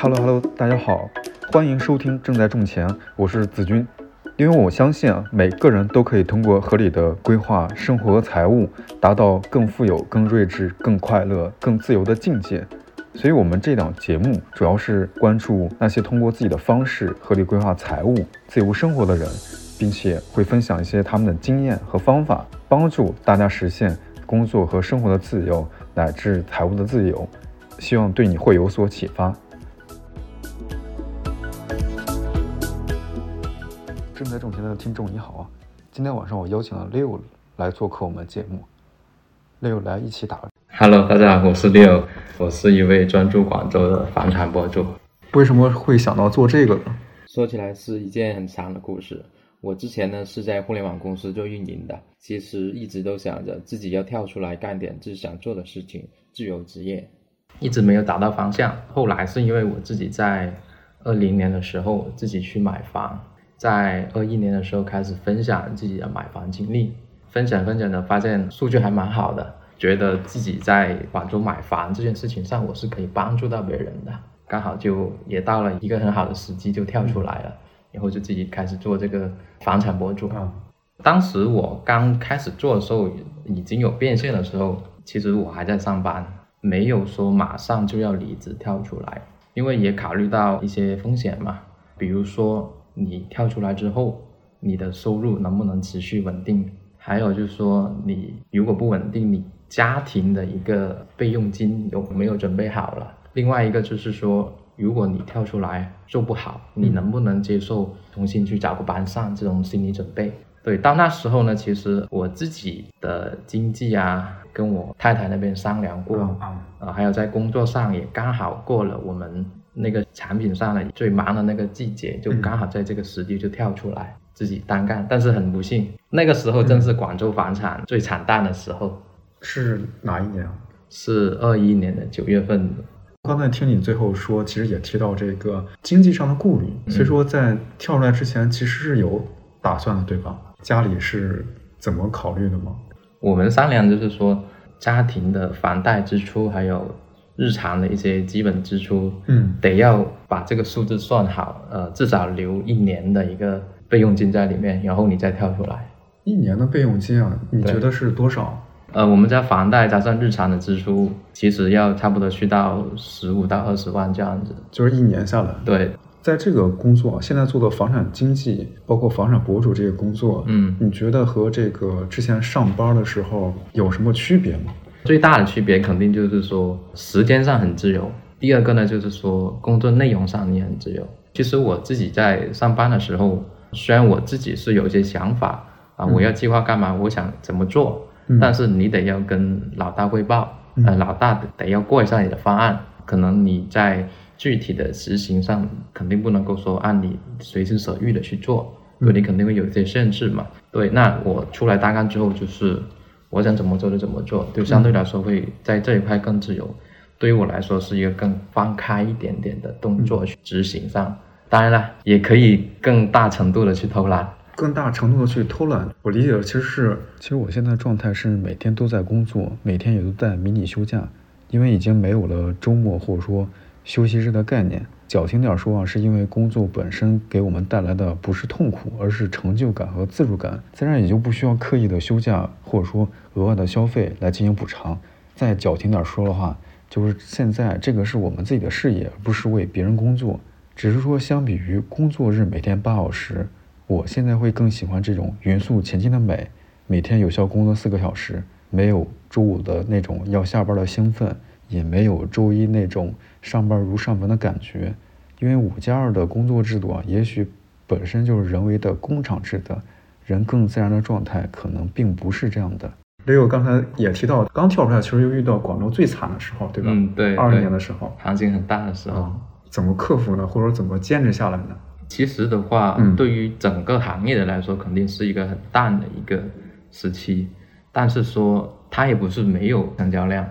Hello Hello，大家好，欢迎收听正在种钱，我是子君。因为我相信啊，每个人都可以通过合理的规划生活和财务，达到更富有、更睿智、更快乐、更自由的境界。所以，我们这档节目主要是关注那些通过自己的方式合理规划财务、自由生活的人，并且会分享一些他们的经验和方法，帮助大家实现工作和生活的自由乃至财务的自由。希望对你会有所启发。正在种田的听众你好啊，今天晚上我邀请了 Leo 来做客我们节目。Leo 来一起打。Hello，大家好，我是 Leo，我是一位专注广州的房产博主。为什么会想到做这个呢？说起来是一件很长的故事。我之前呢是在互联网公司做运营的，其实一直都想着自己要跳出来干点自己想做的事情，自由职业，一直没有找到方向。后来是因为我自己在二零年的时候自己去买房。在二一年的时候开始分享自己的买房经历，分享分享的发现数据还蛮好的，觉得自己在广州买房这件事情上我是可以帮助到别人的，刚好就也到了一个很好的时机就跳出来了，然后就自己开始做这个房产博主。当时我刚开始做的时候已经有变现的时候，其实我还在上班，没有说马上就要离职跳出来，因为也考虑到一些风险嘛，比如说。你跳出来之后，你的收入能不能持续稳定？还有就是说，你如果不稳定，你家庭的一个备用金有没有准备好了？另外一个就是说，如果你跳出来做不好，你能不能接受重新去找个班上？这种心理准备。对，到那时候呢，其实我自己的经济啊，跟我太太那边商量过，啊，还有在工作上也刚好过了我们。那个产品上的最忙的那个季节，就刚好在这个时机就跳出来自己单干，但是很不幸，那个时候正是广州房产最惨淡的时候。是哪一年啊？是二一年的九月份的。刚才听你最后说，其实也提到这个经济上的顾虑，所以说在跳出来之前其实是有打算的，对吧？家里是怎么考虑的吗？我们商量就是说，家庭的房贷支出还有。日常的一些基本支出，嗯，得要把这个数字算好，呃，至少留一年的一个备用金在里面，然后你再跳出来。一年的备用金啊，你觉得是多少？呃，我们家房贷加上日常的支出，其实要差不多去到十五到二十万这样子，就是一年下来。对，在这个工作，现在做的房产经纪，包括房产博主这个工作，嗯，你觉得和这个之前上班的时候有什么区别吗？最大的区别肯定就是说时间上很自由，第二个呢就是说工作内容上你很自由。其实我自己在上班的时候，虽然我自己是有一些想法啊，我要计划干嘛，我想怎么做，但是你得要跟老大汇报，呃，老大得要过一下你的方案，可能你在具体的执行上肯定不能够说按你随心所欲的去做，对你肯定会有一些限制嘛。对，那我出来单干之后就是。我想怎么做就怎么做，就相对来说会在这一块更自由。对于我来说是一个更放开一点点的动作去执行上。当然了，也可以更大程度的去偷懒，更大程度的去偷懒。我理解的其实是，其实我现在状态是每天都在工作，每天也都在迷你休假，因为已经没有了周末或者说休息日的概念。矫情点说啊，是因为工作本身给我们带来的不是痛苦，而是成就感和自主感，自然也就不需要刻意的休假或者说额外的消费来进行补偿。再矫情点说的话，就是现在这个是我们自己的事业，不是为别人工作。只是说，相比于工作日每天八小时，我现在会更喜欢这种匀速前进的美。每天有效工作四个小时，没有周五的那种要下班的兴奋。也没有周一那种上班如上班的感觉，因为五加二的工作制度啊，也许本身就是人为的工厂制的，人更自然的状态可能并不是这样的。雷友刚才也提到，刚跳出来其实又遇到广州最惨的时候，对吧？嗯，对。二零年的时候，行情很大的时候，怎么克服呢？或者怎么坚持下来呢？其实的话，对于整个行业的来说，肯定是一个很淡的一个时期，但是说它也不是没有成交量。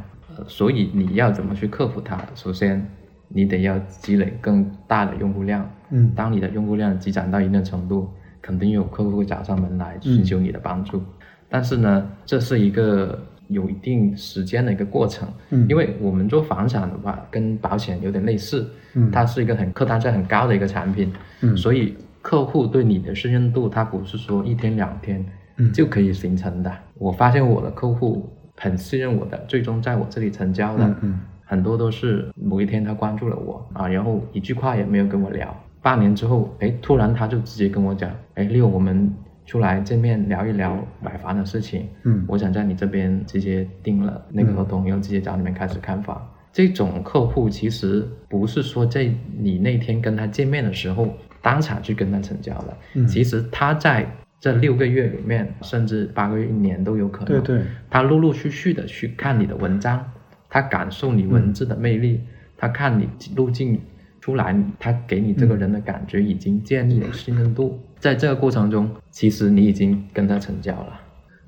所以你要怎么去克服它？首先，你得要积累更大的用户量。嗯当你的用户量积攒到一定程度，肯定有客户会找上门来寻求你的帮助。但是呢，这是一个有一定时间的一个过程。嗯。因为我们做房产的话，跟保险有点类似，嗯。它是一个很客单价很高的一个产品，嗯。所以客户对你的信任度，它不是说一天两天嗯。就可以形成的。我发现我的客户很信任我的，最终在我这里成交的，嗯嗯。很多都是某一天他关注了我啊，然后一句话也没有跟我聊，半年之后，哎，突然他就直接跟我讲，哎，六，我们出来见面聊一聊买房的事情，嗯我想在你这边直接订了那个合同，然后直接找你们开始看房。这种客户其实不是说在你那天跟他见面的时候当场去跟他成交的，嗯其实他在这六个月里面，甚至八个月、一年都有可能。对对，他陆陆续续的去看你的文章，他感受你文字的魅力，他看你路径出来，他给你这个人的感觉已经建立了信任度。在这个过程中，其实你已经跟他成交了。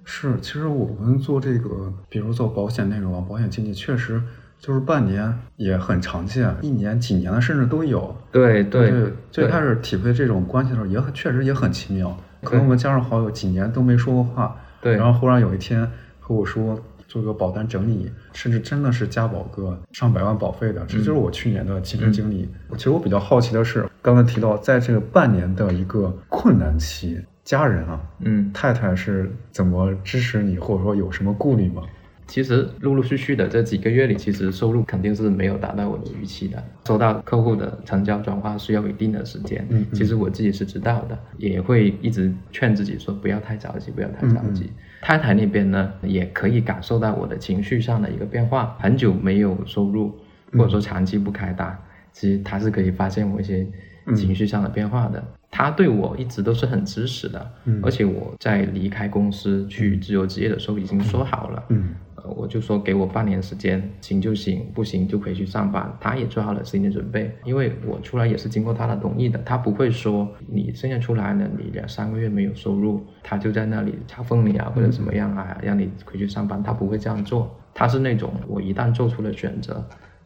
是，其实我们做这个，比如做保险内容啊，保险经纪，确实就是半年也很常见，一年、几年的甚至都有。对对，最开始体会这种关系的时候，也很确实也很奇妙。可能我们加上好友几年都没说过话，对然后忽然有一天和我说做个保单整理，甚至真的是加保个上百万保费的，这就是我去年的亲身经历。其实我比较好奇的是，刚才提到在这个半年的一个困难期，家人啊，嗯，太太是怎么支持你，或者说有什么顾虑吗？其实陆陆续续的这几个月里，其实收入肯定是没有达到我的预期的。收到客户的成交转化需要一定的时间，嗯嗯其实我自己是知道的，也会一直劝自己说不要太着急，不要太着急。嗯太太那边呢，也可以感受到我的情绪上的一个变化，很久没有收入，或者说长期不开单，其实他是可以发现我一些情绪上的变化的。他对我一直都是很支持的，嗯而且我在离开公司去自由职业的时候已经说好了，嗯呃，我就说给我半年时间，行就行，不行就回去上班。他也做好了心理准备，因为我出来也是经过他的同意的，他不会说你现在出来了，你两三个月没有收入，他就在那里嘲讽你啊，或者怎么样啊，让你回去上班，他不会这样做。他是那种我一旦做出了选择，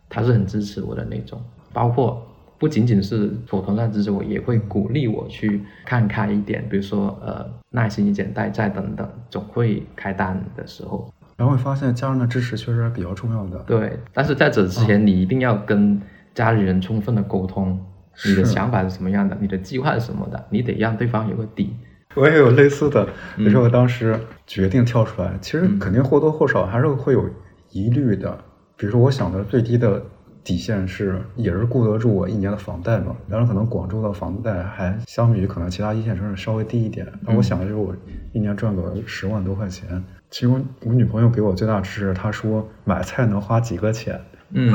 他是很支持我的那种，包括。不仅仅是口头上支持我，也会鼓励我去看开一点，比如说呃耐心一点，等等，总会开单的时候。然后会发现家人的支持确实还比较重要的。对，但是在这之前，你一定要跟家里人充分的沟通，你的想法是什么样的，你的计划是什么的，你得让对方有个底。我也有类似的，比如说嗯我当时决定跳出来，其实肯定或多或少还是会有疑虑的。比如说，我想的最低的底线是，也是顾得住我一年的房贷嘛。当然，可能广州的房贷还相比于可能其他一线城市稍微低一点。那我想的就是我一年赚个十万多块钱。其实我我女朋友给我最大支持，她说买菜能花几个钱，嗯，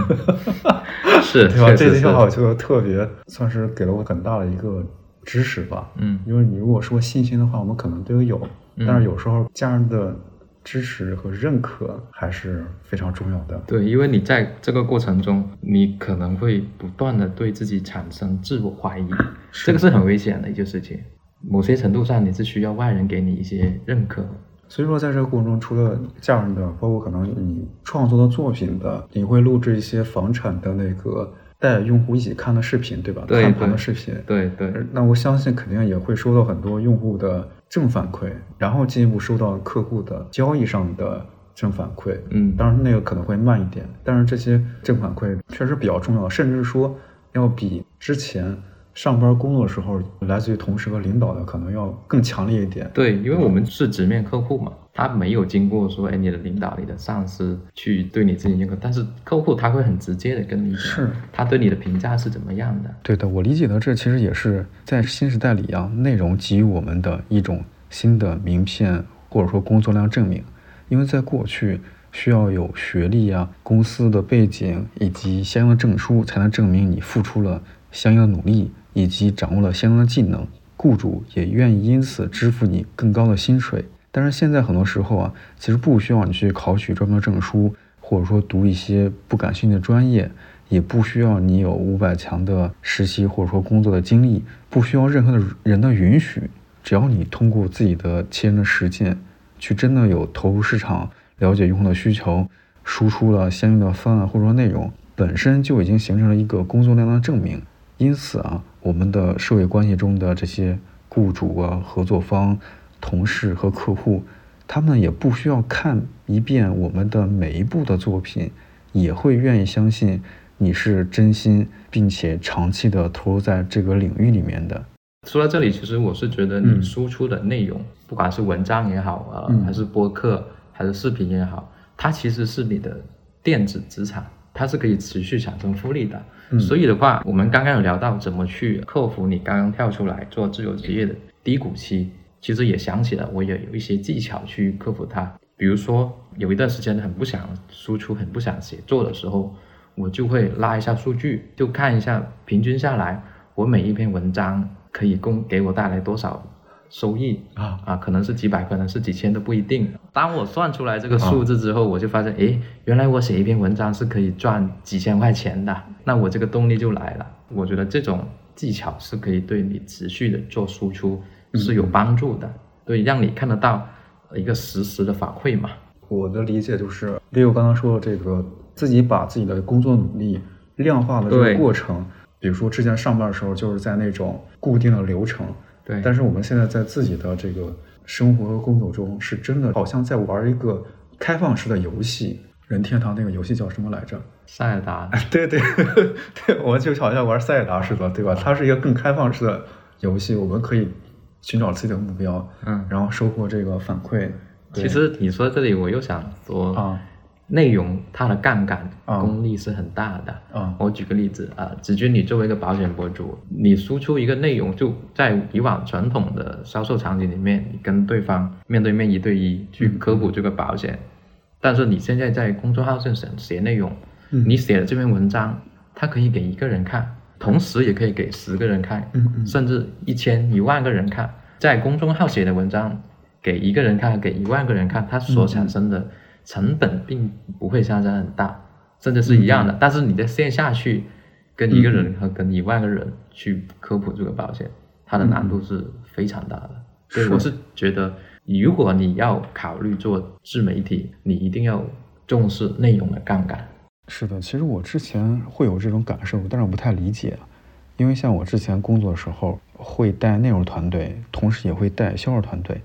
是，对吧？这句话我觉得特别算是给了我很大的一个支持吧。嗯因为你如果说信心的话，我们可能都有，嗯但是有时候家人的支持和认可还是非常重要的。对，因为你在这个过程中，你可能会不断的对自己产生自我怀疑，这个是很危险的一件事情。某些程度上，你是需要外人给你一些认可。所以说，在这个过程中，除了家人的，包括可能你创作的作品的，你会录制一些房产的那个带用户一起看的视频，对吧？对看盘的视频。对对，那我相信肯定也会收到很多用户的正反馈，然后进一步收到客户的交易上的正反馈。嗯当然那个可能会慢一点，但是这些正反馈确实比较重要，甚至说要比之前上班工作的时候来自于同事和领导的可能要更强烈一点。对，因为我们是直面客户嘛，他没有经过说，哎，你的领导、你的上司去对你进行认可，但是客户他会很直接的跟你讲，是他对你的评价是怎么样的。对的，我理解的这其实也是在新时代里啊，内容给予我们的一种新的名片或者说工作量证明。因为在过去需要有学历啊、公司的背景以及相应的证书，才能证明你付出了相应的努力以及掌握了相应的技能，雇主也愿意因此支付你更高的薪水。但是现在很多时候啊，其实不需要你去考取专门的证书，或者说读一些不感兴趣的专业，也不需要你有五百强的实习或者说工作的经历，不需要任何的人的允许，只要你通过自己的亲身的实践，去真的有投入市场，了解用户的需求，输出了相应的方案或者说内容，本身就已经形成了一个工作量的证明。因此啊，我们的社会关系中的这些雇主啊、合作方、同事和客户，他们也不需要看一遍我们的每一部的作品，也会愿意相信你是真心并且长期的投入在这个领域里面的。说到这里，其实我是觉得你输出的内容，不管是文章也好，呃，还是播客，还是视频也好，它其实是你的电子资产，它是可以持续产生复利的。所以的话，我们刚刚有聊到怎么去克服你刚刚跳出来做自由职业的低谷期，其实也想起了我也有一些技巧去克服它。比如说，有一段时间很不想输出、很不想写作的时候，我就会拉一下数据，就看一下平均下来，我每一篇文章可以供给我带来多少。收益啊啊，可能是几百，可能是几千都不一定。当我算出来这个数字之后，我就发现，哎，原来我写一篇文章是可以赚几千块钱的，那我这个动力就来了。我觉得这种技巧是可以对你持续的做输出是有帮助的，对，让你看得到一个实时的反馈嘛。我的理解就是，例如刚刚说的这个，自己把自己的工作努力量化的这个过程，比如说之前上班的时候就是在那种固定的流程。对，但是我们现在在自己的这个生活和工作中，是真的好像在玩一个开放式的游戏。任天堂那个游戏叫什么来着？塞尔达。对对 对，我们就好像玩塞尔达似的，对吧？它是一个更开放式的游戏，我们可以寻找自己的目标，嗯，然后收获这个反馈。其实你说这里，我又想说啊。内容它的杠杆功力是很大的。啊，我举个例子啊，子君，你作为一个保险博主，你输出一个内容，就在以往传统的销售场景里面，你跟对方面对面一对一去科普这个保险。但是你现在在公众号上写写内容，你写的这篇文章，它可以给一个人看，同时也可以给十个人看，甚至一千一万个人看。在公众号写的文章，给一个人看，给一万个人看，它所产生的。成本并不会相差很大，甚至是一样的。但是你在线下去跟一个人和跟一万个人去科普这个保险，它的难度是非常大的。所以我是觉得，如果你要考虑做自媒体，你一定要重视内容的杠杆。是的，其实我之前会有这种感受，但是我不太理解，因为像我之前工作的时候会带内容团队，同时也会带销售团队。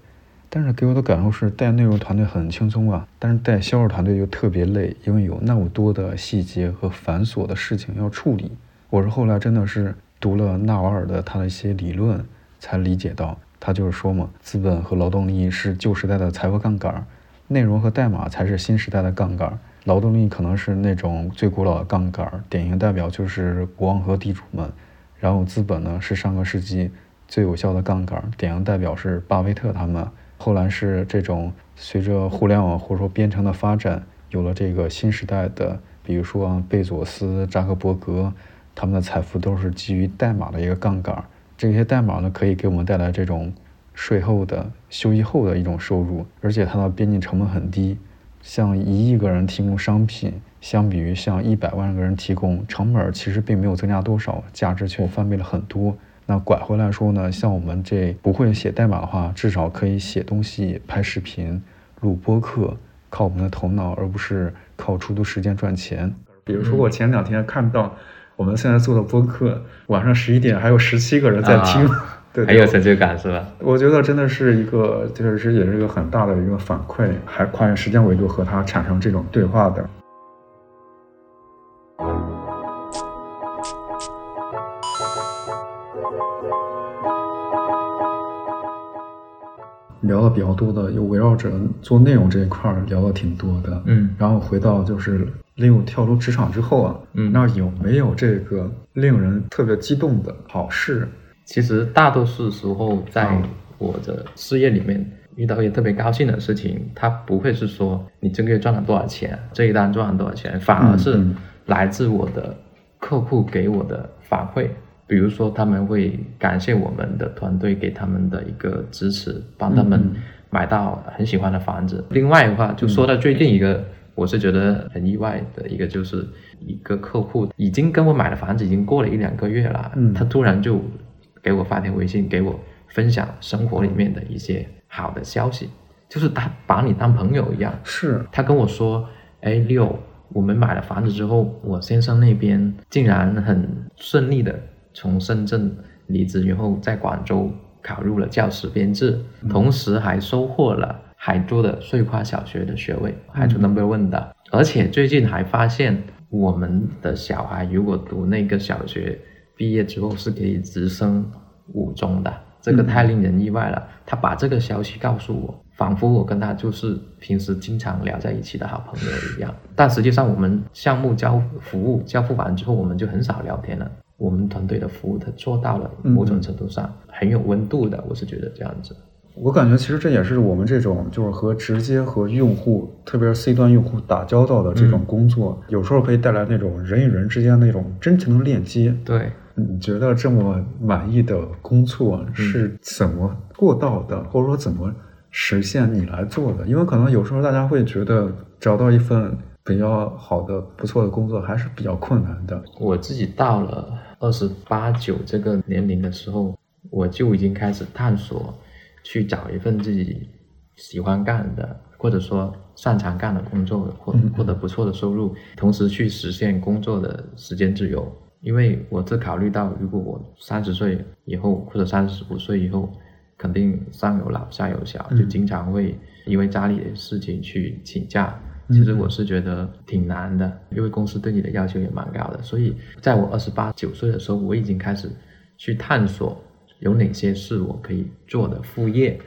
但是给我的感受是，带内容团队很轻松啊，但是带销售团队就特别累，因为有那么多的细节和繁琐的事情要处理。我是后来真的是读了纳瓦尔的他的一些理论，才理解到，他就是说嘛，资本和劳动力是旧时代的财富杠杆，内容和代码才是新时代的杠杆。劳动力可能是那种最古老的杠杆，典型代表就是国王和地主们，然后资本呢是上个世纪最有效的杠杆，典型代表是巴菲特他们。后来是这种随着互联网或者说编程的发展，有了这个新时代的，比如说贝佐斯、扎克伯格，他们的财富都是基于代码的一个杠杆。这些代码呢，可以给我们带来这种税后的休息后的一种收入，而且它的边际成本很低。向一亿个人提供商品，相比于向一百万个人提供，成本其实并没有增加多少，价值却翻倍了很多。那拐回来说呢，像我们这不会写代码的话，至少可以写东西、拍视频、录播课，靠我们的头脑，而不是靠出租时间赚钱。比如说，我前两天看到我们现在做的播客，晚上十一点还有十七个人在听，对，很有成就感是吧？我觉得真的是一个，就是也是一个很大的一个反馈，还跨越时间维度和他产生这种对话的。聊的比较多的，又围绕着做内容这一块聊的挺多的，嗯，然后回到就是令我跳出职场之后啊，嗯，那有没有这个令人特别激动的好事？其实大多数时候，在我的事业里面遇到一些特别高兴的事情，它不会是说你这个月赚了多少钱，这一单赚了多少钱，反而是来自我的客户给我的反馈。比如说，他们会感谢我们的团队给他们的一个支持，帮他们买到很喜欢的房子。另外的话，就说到最近一个，我是觉得很意外的一个，就是一个客户已经跟我买了房子，已经过了一两个月了，他突然就给我发条微信，给我分享生活里面的一些好的消息，就是他把你当朋友一样。是他跟我说：“哎，六，我们买了房子之后，我先生那边竟然很顺利的从深圳离职，以后在广州考入了教师编制，同时还收获了海珠的穗花小学的学位，海珠 number one 的。而且最近还发现，我们的小孩如果读那个小学，毕业之后是可以直升五中的，这个太令人意外了。他把这个消息告诉我。仿佛我跟他就是平时经常聊在一起的好朋友一样，但实际上我们项目交服务交付完之后，我们就很少聊天了。我们团队的服务它做到了某种程度上很有温度的，我是觉得这样子。我感觉其实这也是我们这种就是和直接和用户，特别是 C 端用户打交道的这种工作，有时候可以带来那种人与人之间那种真诚的链接。对，你觉得这么满意的工作是怎么做到的，或者说怎么？实现你来做的，因为可能有时候大家会觉得找到一份比较好的、不错的工作还是比较困难的。我自己到了二十八九这个年龄的时候，我就已经开始探索，去找一份自己喜欢干的，或者说擅长干的工作，获获得不错的收入，同时去实现工作的时间自由。因为我这考虑到，如果我三十岁以后或者三十五岁以后。肯定上有老下有小，就经常会因为家里的事情去请假。其实我是觉得挺难的，因为公司对你的要求也蛮高的。所以在我二十八九岁的时候，我已经开始去探索有哪些是我可以做的副业。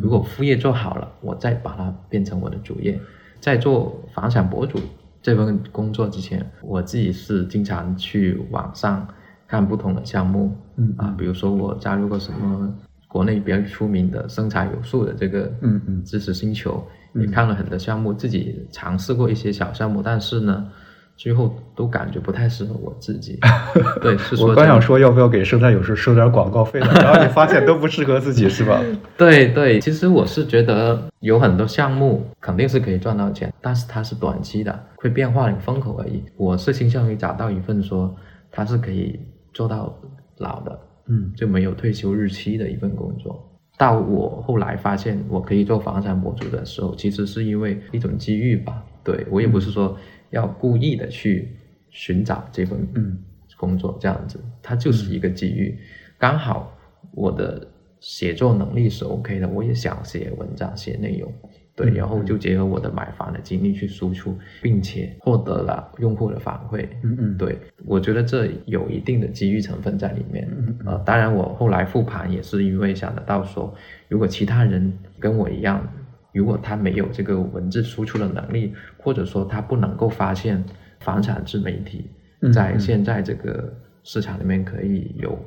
如果副业做好了，我再把它变成我的主业。在做房产博主这份工作之前，我自己是经常去网上看不同的项目，嗯啊，比如说我加入过什么。国内比较出名的生财有术的这个嗯嗯知识星球，也看了很多项目，自己尝试过一些小项目，但是呢，最后都感觉不太适合我自己。对，是说我刚想说要不要给生态有术收点广告费呢，然后你发现都不适合自己，是吧？对对，其实我是觉得有很多项目肯定是可以赚到钱，但是它是短期的，会变化你风口而已。我是倾向于找到一份说它是可以做到老的。嗯，就没有退休日期的一份工作。到我后来发现我可以做房产博主的时候，其实是因为一种机遇吧。对我也不是说要故意的去寻找这份嗯工作这样子，它就是一个机遇。刚好我的写作能力是 OK 的，我也想写文章、写内容。对，然后就结合我的买房的经历去输出，并且获得了用户的反馈。嗯嗯，对，我觉得这有一定的机遇成分在里面。嗯呃，当然我后来复盘也是因为想得到说，如果其他人跟我一样，如果他没有这个文字输出的能力，或者说他不能够发现房产自媒体在现在这个市场里面可以有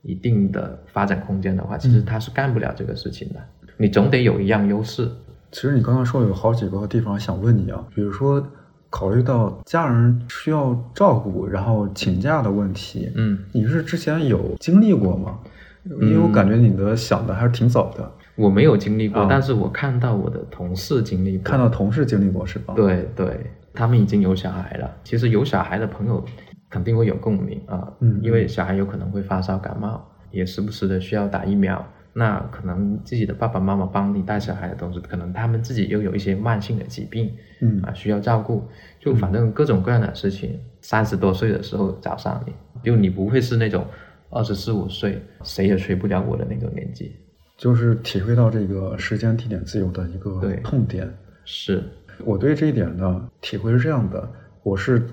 一定的发展空间的话，其实他是干不了这个事情的。你总得有一样优势。其实你刚刚说有好几个地方想问你啊，比如说考虑到家人需要照顾，然后请假的问题，嗯，你是之前有经历过吗？因为我感觉你的想的还是挺早的。我没有经历过，但是我看到我的同事经历过，看到同事经历过是吧？对对，他们已经有小孩了。其实有小孩的朋友肯定会有共鸣啊，嗯，因为小孩有可能会发烧感冒，也时不时的需要打疫苗。那可能自己的爸爸妈妈帮你带小孩的同时，可能他们自己又有一些慢性的疾病，嗯啊需要照顾，就反正各种各样的事情。三十多岁的时候找上你，就你不会是那种二十四五岁谁也催不了我的那种年纪，就是体会到这个时间地点自由的一个痛点。是我对这一点呢体会是这样的，我是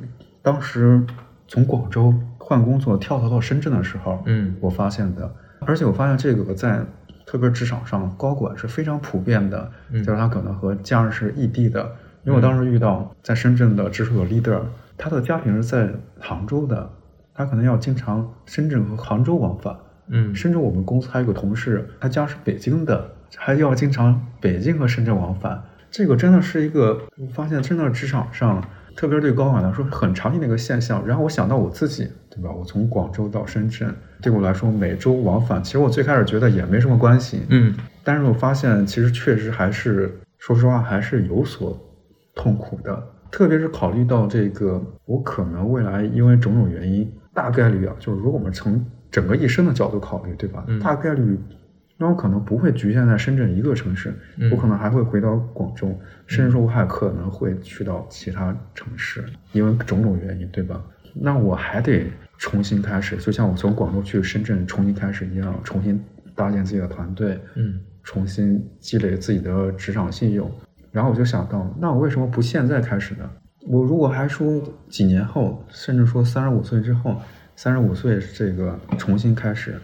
当时从广州换工作跳槽到深圳的时候，嗯，我发现的。而且我发现这个在特别职场上，高管是非常普遍的，就是他可能和家人是异地的。因为我当时遇到在深圳的直属的 leader，他的家庭是在杭州的，他可能要经常深圳和杭州往返。嗯，甚至我们公司还有个同事，他家是北京的，还要经常北京和深圳往返。这个真的是一个，我发现真的职场上。特别是对高管来说是很常见的一个现象。然后我想到我自己，对吧？我从广州到深圳，对我来说每周往返，其实我最开始觉得也没什么关系，嗯。但是我发现其实确实还是，说实话还是有所痛苦的。特别是考虑到这个，我可能未来因为种种原因，大概率啊，就是如果我们从整个一生的角度考虑，对吧？大概率那我可能不会局限在深圳一个城市，嗯我可能还会回到广州，甚至说我还可能会去到其他城市，因为种种原因，对吧？那我还得重新开始，就像我从广州去深圳重新开始一样，重新搭建自己的团队，嗯重新积累自己的职场信用。然后我就想到，那我为什么不现在开始呢？我如果还说几年后，甚至说三十五岁之后，三十五岁这个重新开始，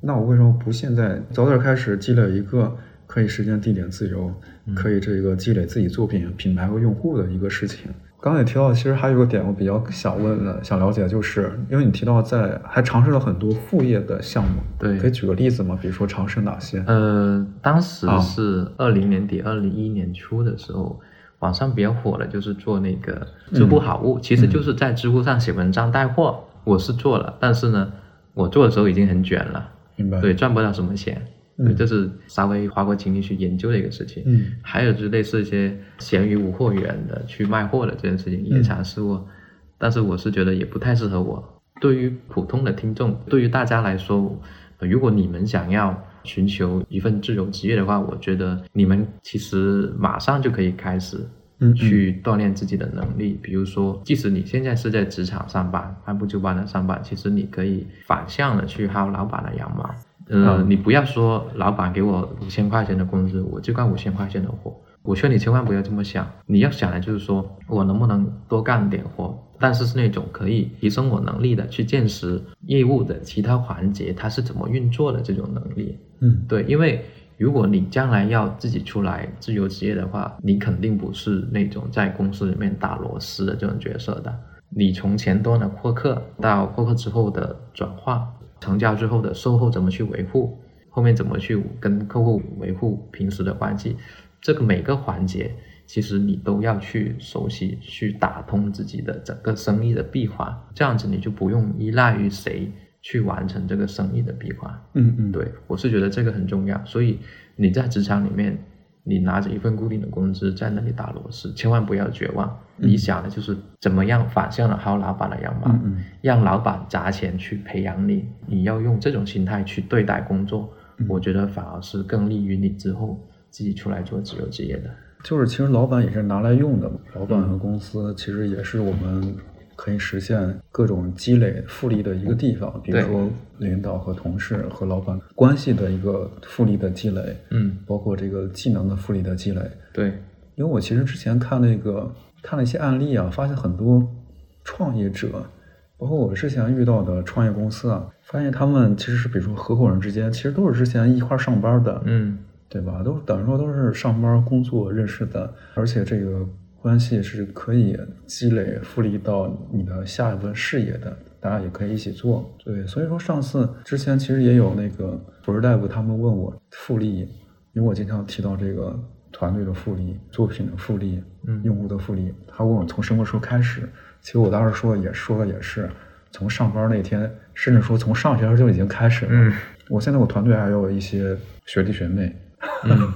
那我为什么不现在早点开始积累一个可以时间、地点自由，可以这个积累自己作品品牌和用户的一个事情？刚才也提到，其实还有个点我比较想问的、想了解，就是因为你提到在还尝试了很多副业的项目，对可以举个例子吗？比如说尝试哪些？呃，当时啊是二零年底、二零一一年初的时候，网上比较火的就是做那个知乎好物，其实就是在知乎上写文章带货。我是做了，但是呢，我做的时候已经很卷了，明白？对，，赚不到什么钱。这是稍微花过精力去研究的一个事情。嗯还有就是类似一些闲鱼无货源的去卖货的这件事情也嗯尝试过，但是我是觉得也不太适合我。对于普通的听众，对于大家来说，呃如果你们想要寻求一份自由职业的话，我觉得你们其实马上就可以开始嗯嗯去锻炼自己的能力。比如说，即使你现在是在职场上班，按部就班的上班，其实你可以反向的去薅老板的羊毛。呃，嗯你不要说老板给我五千块钱的工资，我就干五千块钱的活。我劝你千万不要这么想，你要想的就是说我能不能多干点活，但是是那种可以提升我能力的，去见识业务的其他环节它是怎么运作的这种能力。嗯对，因为如果你将来要自己出来自由职业的话，你肯定不是那种在公司里面打螺丝的这种角色的。你从前端的获客到获客之后的转化，成交之后的售后怎么去维护，后面怎么去跟客户维护平时的关系，这个每个环节其实你都要去熟悉，去打通自己的整个生意的闭环，这样子你就不用依赖于谁去完成这个生意的闭环。嗯嗯，对，我是觉得这个很重要。所以你在职场里面，你拿着一份固定的工资在那里打螺丝，千万不要绝望。你想的就是怎么样反向的薅老板的羊毛，嗯嗯让老板砸钱去培养你。你要用这种心态去对待工作，嗯我觉得反而是更利于你之后自己出来做自由职业的。就是其实老板也是拿来用的嘛，老板和公司其实也是我们可以实现各种积累复利的一个地方，比如说领导和同事和老板关系的一个复利的积累，嗯，包括这个技能的复利的积累。对，因为我其实之前看那个看了一些案例啊，发现很多创业者，包括我之前遇到的创业公司啊，发现他们其实是比如说合伙人之间，其实都是之前一块儿上班的，嗯对吧？都等于说都是上班工作认识的，而且这个关系是可以积累复利到你的下一份事业的，大家也可以一起做。对，所以说上次之前其实也有那个博士大夫他们问我复利，因为我经常提到这个团队的复利、作品的复利、嗯用户的复利，他问我从什么时候开始，其实我当时说也说的也是从上班那天，甚至说从上学的时候就已经开始了。嗯我现在我团队还有一些学弟学妹，嗯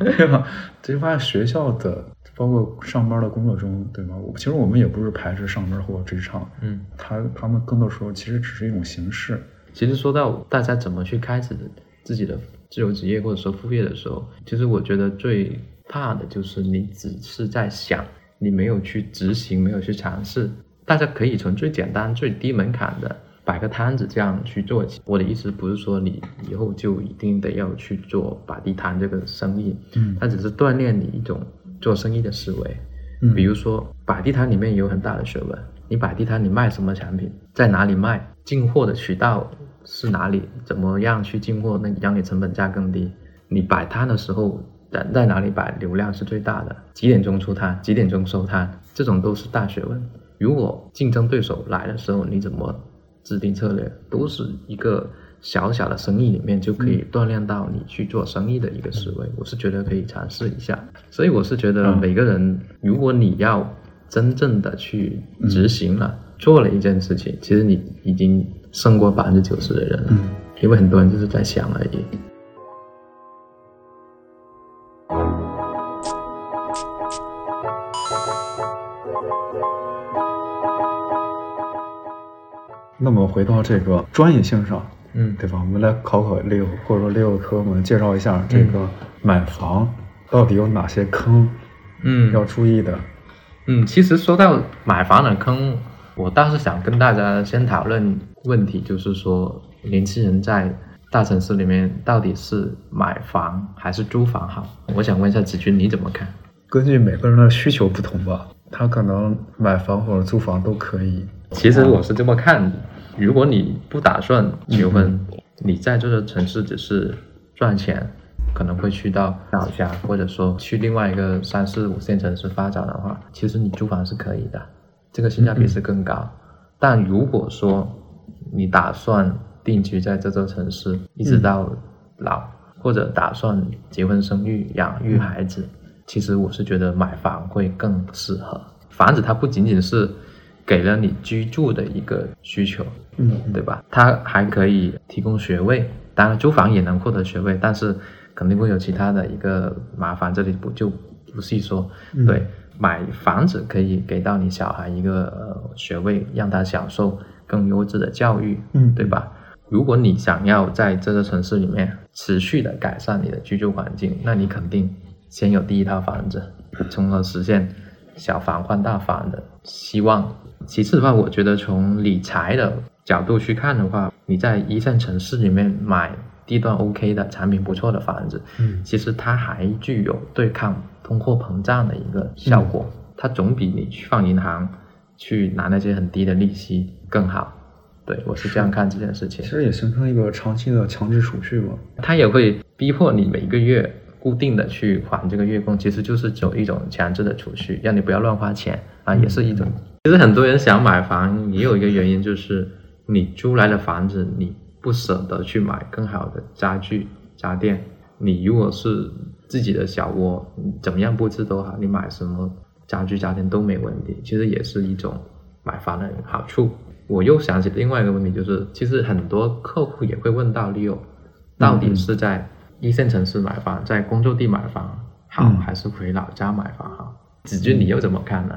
对吧？其实发现学校的，包括上班的工作中，对吗？我其实我们也不是排斥上班或者职场，嗯。他他们更多时候其实只是一种形式。其实说到大家怎么去开始自己的自由职业或者说副业的时候，其实我觉得最怕的就是你只是在想，你没有去执行，没有去尝试。大家可以从最简单、最低门槛的摆个摊子这样去做起。我的意思不是说你以后就一定得要去做摆地摊这个生意，嗯它只是锻炼你一种做生意的思维。嗯比如说摆地摊里面有很大的学问，你摆地摊你卖什么产品，在哪里卖，进货的渠道是哪里，怎么样去进货，那让你成本价更低。你摆摊的时候，在在哪里摆，流量是最大的，几点钟出摊，几点钟收摊，这种都是大学问。如果竞争对手来的时候，你怎么制定策略，都是一个小小的生意里面就可以锻炼到你去做生意的一个思维。我是觉得可以尝试一下。所以我是觉得嗯每个人，如果你要真正的去执行了，做了一件事情，其实你已经胜过百分之九十的人了。嗯因为很多人就是在想而已。那么回到这个专业性上，嗯对吧？我们来考考 Leo，或者说 Leo 给我们介绍一下这个买房到底有哪些坑嗯要注意的。嗯，其实说到买房的坑，我倒是想跟大家先讨论问题，就是说年轻人在大城市里面到底是买房还是租房好？我想问一下子君，你怎么看？根据每个人的需求不同吧，他可能买房或者租房都可以。其实我是这么看的，如果你不打算结婚，你在这个城市只是赚钱，可能会去到老家，或者说去另外一个三四五线城市发展的话，其实你租房是可以的，这个性价比是更高。但如果说你打算定居在这座城市一直到老，或者打算结婚生育、养育孩子，其实我是觉得买房会更适合。房子它不仅仅是给了你居住的一个需求，嗯对吧？它还可以提供学位，当然租房也能获得学位，但是肯定会有其他的一个麻烦，这里不就不细说。嗯对，买房子可以给到你小孩一个呃学位，让他享受更优质的教育，嗯对吧？如果你想要在这个城市里面持续的改善你的居住环境，那你肯定先有第一套房子，从而实现小房换大房的希望。其次的话，我觉得从理财的角度去看的话，你在一线城市里面买地段 OK 的产品不错的房子，嗯其实它还具有对抗通货膨胀的一个效果，它总比你去放银行去拿那些很低的利息更好。对我是这样看这件事情其，实也形成一个长期的强制储蓄嘛。它也会逼迫你每个月固定的去还这个月供，其实就是走一种强制的储蓄，让你不要乱花钱啊，也是一种。其实很多人想买房，也有一个原因就是你租来的房子，你不舍得去买更好的家具家电。你如果是自己的小窝，怎么样布置都好，你买什么家具家电都没问题。其实也是一种买房的好处。我又想起另外一个问题，就是其实很多客户也会问到 Leo，到底是在一线城市买房，在工作地买房好，嗯还是回老家买房好？子君，你又怎么看呢？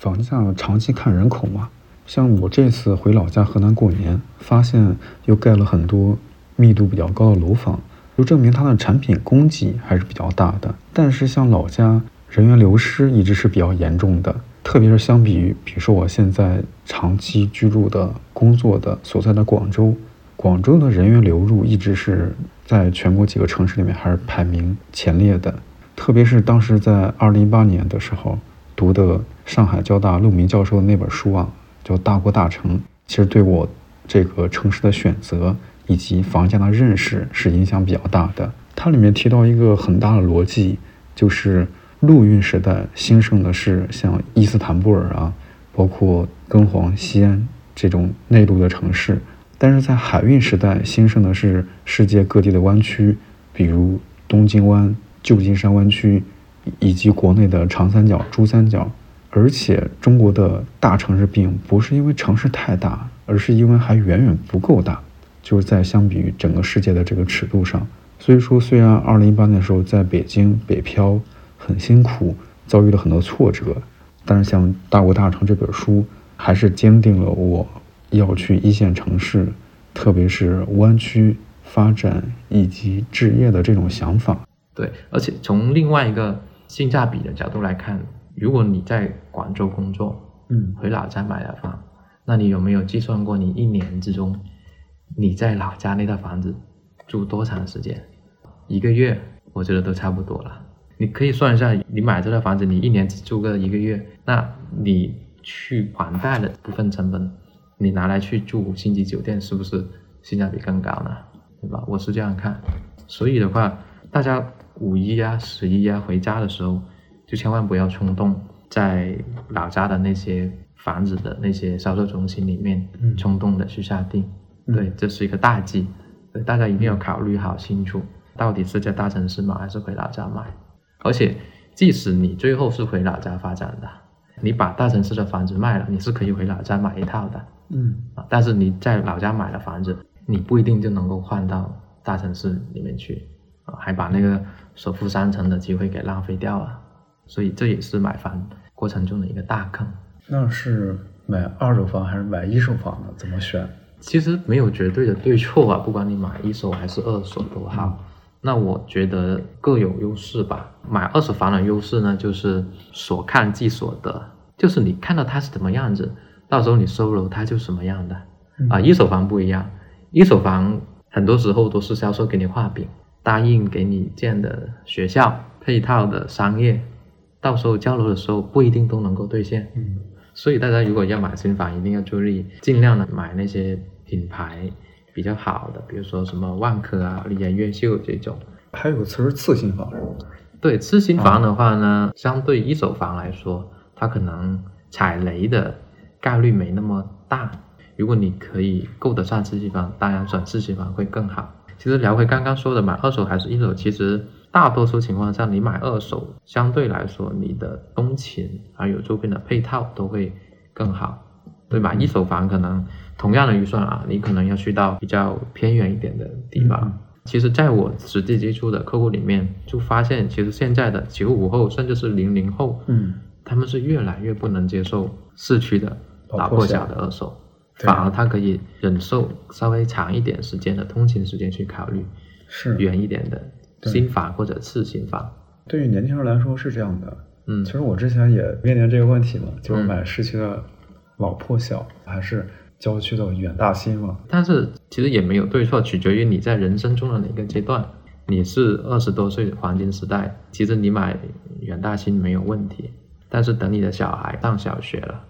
房价长期看人口嘛，像我这次回老家河南过年，发现又盖了很多密度比较高的楼房，就证明它的产品供给还是比较大的。但是像老家人员流失一直是比较严重的，特别是相比于，比如说我现在长期居住的、工作的所在的广州，广州的人员流入一直是在全国几个城市里面还是排名前列的。特别是当时在二零一八年的时候读的上海交大陆明教授的那本书啊，叫《大国大城》，其实对我这个城市的选择以及房价的认识是影响比较大的。它里面提到一个很大的逻辑，就是陆运时代兴盛的是像伊斯坦布尔啊，包括敦煌、西安这种内陆的城市，但是在海运时代兴盛的是世界各地的湾区，比如东京湾、旧金山湾区，以及国内的长三角、珠三角。而且中国的大城市病不是因为城市太大，而是因为还远远不够大，就是在相比于整个世界的这个尺度上。所以说，虽然二零一八年的时候在北京北漂很辛苦，遭遇了很多挫折，但是像《大国大城》这本书，还是坚定了我要去一线城市，特别是湾区发展以及置业的这种想法。对，而且从另外一个性价比的角度来看，如果你在广州工作，嗯回老家买了房，那你有没有计算过你一年之中你在老家那套房子住多长时间？一个月，我觉得都差不多了。你可以算一下，你买这套房子，你一年只住个一个月，那你去还贷的部分成本，你拿来去住五星级酒店，是不是性价比更高呢？对吧？我是这样看。所以的话，大家五一啊、十一啊回家的时候，就千万不要冲动，在老家的那些房子的那些销售中心里面嗯冲动的去下定。嗯对，这是一个大忌，对大家一定要考虑好清楚，到底是在大城市买还是回老家买。而且，即使你最后是回老家发展的，你把大城市的房子卖了，你是可以回老家买一套的嗯啊。但是你在老家买了房子，你不一定就能够换到大城市里面去啊，还把那个首付三成的机会给浪费掉了。所以这也是买房过程中的一个大坑。那是买二手房还是买一手房呢？怎么选？其实没有绝对的对错啊，不管你买一手还是二手都好。那我觉得各有优势吧。买二手房的优势呢，就是所看即所得，就是你看到它是什么样子，到时候你收楼它就什么样的。啊，一手房不一样，一手房很多时候都是销售给你画饼，答应给你建的学校配套的商业，到时候交楼的时候不一定都能够兑现。嗯，所以大家如果要买新房，一定要注意，尽量的买那些品牌比较好的，比如说什么万科啊、丽园越秀这种。还有个词是次新房，对，次新房的话呢，相对一手房来说，它可能踩雷的概率没那么大。如果你可以够得上次新房，当然选次新房会更好。其实聊回刚刚说的买二手还是一手，其实大多数情况下你买二手，相对来说你的工勤还有周边的配套都会更好，对吧？一手房可能同样的预算啊，你可能要去到比较偏远一点的地方。其实在我实际接触的客户里面，就发现其实现在的九五后甚至是零零后，嗯，他们是越来越不能接受市区的老破小的二手。反而他可以忍受稍微长一点时间的通勤时间去考虑，是远一点的新房或者次新房。对于年轻人来说是这样的，嗯，其实我之前也面临这个问题嘛，就是买市区的老破小还是郊区的远大新嘛。但是其实也没有对错，取决于你在人生中的哪个阶段。你是二十多岁的黄金时代，其实你买远大新没有问题。但是等你的小孩上小学了，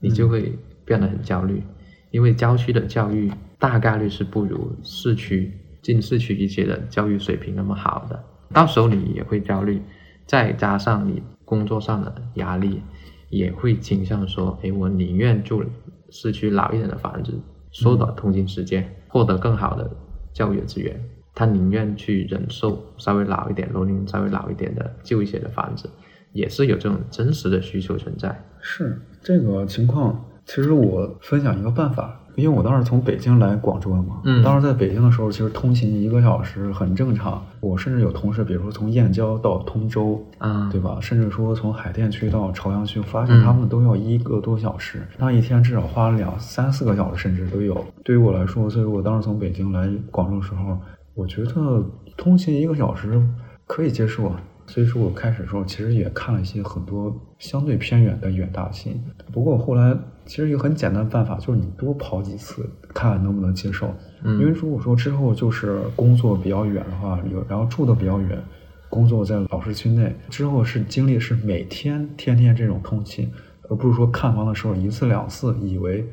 你就会变得很焦虑。因为郊区的教育大概率是不如市区近市区一些的教育水平那么好的，到时候你也会焦虑，再加上你工作上的压力，也会倾向说，哎，我宁愿住市区老一点的房子，缩短通勤时间，获得更好的教育资源，他宁愿去忍受稍微老一点、楼龄稍微老一点的旧一些的房子，也是有这种真实的需求存在。是这个情况。其实我分享一个办法，因为我当时从北京来广州的嘛，嗯，当时在北京的时候，其实通勤一个小时很正常。我甚至有同事，比如说从燕郊到通州，啊，对吧？甚至说从海淀区到朝阳区，发现他们都要一个多小时，那一天至少花两三四个小时，甚至都有。对于我来说，所以我当时从北京来广州的时候，我觉得通勤一个小时可以接受。所以说我开始的时候，其实也看了一些很多相对偏远的远大新。不过后来其实一个很简单的办法，就是你多跑几次，看看能不能接受。嗯，因为如果说之后就是工作比较远的话，有然后住的比较远，工作在老市区内，之后是经历是每天天天这种通勤，而不是说看房的时候一次两次以为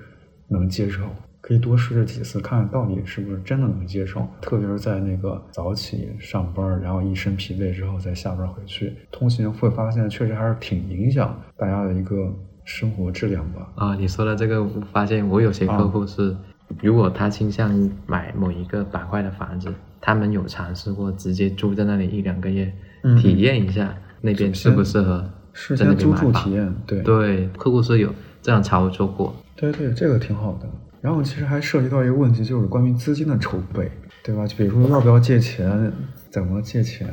能接受。可以多试这几次，看看到底是不是真的能接受。特别是在那个早起上班，然后一身疲惫之后再下班回去，通勤会发现确实还是挺影响大家的一个生活质量吧。啊，你说的这个，我发现我有些客户是，如果他倾向于买某一个板块的房子，他们有尝试过直接租在那里一两个月，体验一下那边适不适合，事先租住体验。对对，客户是有这样操作过。对对，这个挺好的。然后其实还涉及到一个问题，就是关于资金的筹备，对吧？就比如说要不要借钱，怎么借钱？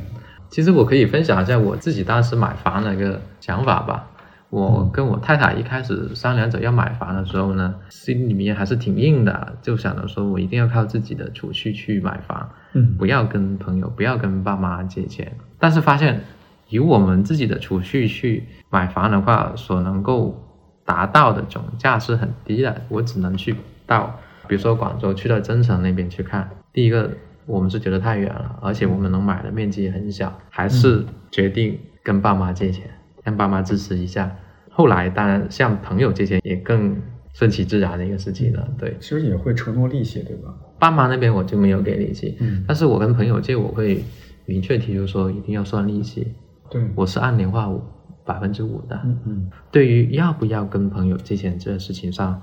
其实我可以分享一下我自己当时买房的一个想法吧。我跟我太太一开始商量着要买房的时候呢，心里面还是挺硬的，就想着说我一定要靠自己的储蓄去买房，嗯，不要跟朋友，不要跟爸妈借钱。但是发现，以我们自己的储蓄去买房的话，所能够达到的总价是很低的，我只能去。到，比如说广州去到增城那边去看，第一个我们是觉得太远了，而且我们能买的面积也很小，还是决定跟爸妈借钱，让爸妈支持一下。后来当然向朋友借钱也更顺其自然的一个事情了。对，其实也会承诺利息，对吧？爸妈那边我就没有给利息，嗯，但是我跟朋友借我会明确提出说一定要算利息，对，我是按年化五百分之五的。嗯嗯，对于要不要跟朋友借钱这个事情上。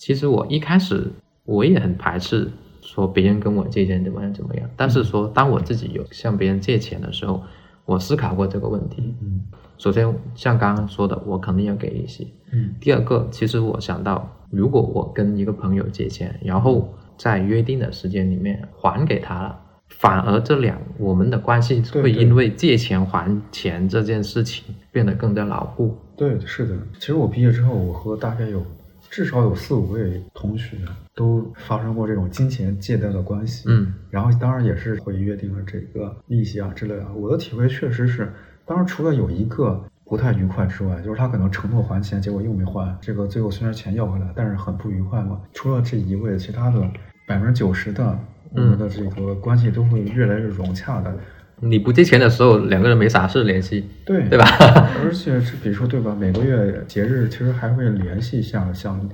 其实我一开始我也很排斥说别人跟我借钱怎么样怎么样，但是说当我自己有向别人借钱的时候，我思考过这个问题。嗯，首先像刚刚说的，我肯定要给利息。嗯，第二个，其实我想到，如果我跟一个朋友借钱，然后在约定的时间里面还给他了，反而这两我们的关系会因为借钱还钱这件事情变得更加牢固。对，是的。其实我毕业之后，我和大概有。至少有四五位同学都发生过这种金钱借贷的关系。嗯，然后当然也是会约定了这个利息啊之类的。我的体会确实是，当然除了有一个不太愉快之外，就是他可能承诺还钱，结果又没还，这个最后虽然钱要回来，但是很不愉快嘛。除了这一位，其他的百分之九十的我们的这个关系都会越来越融洽的。你不借钱的时候，两个人没啥事联系，对。对吧？而且是比如说对吧，每个月节日其实还会联系一下，像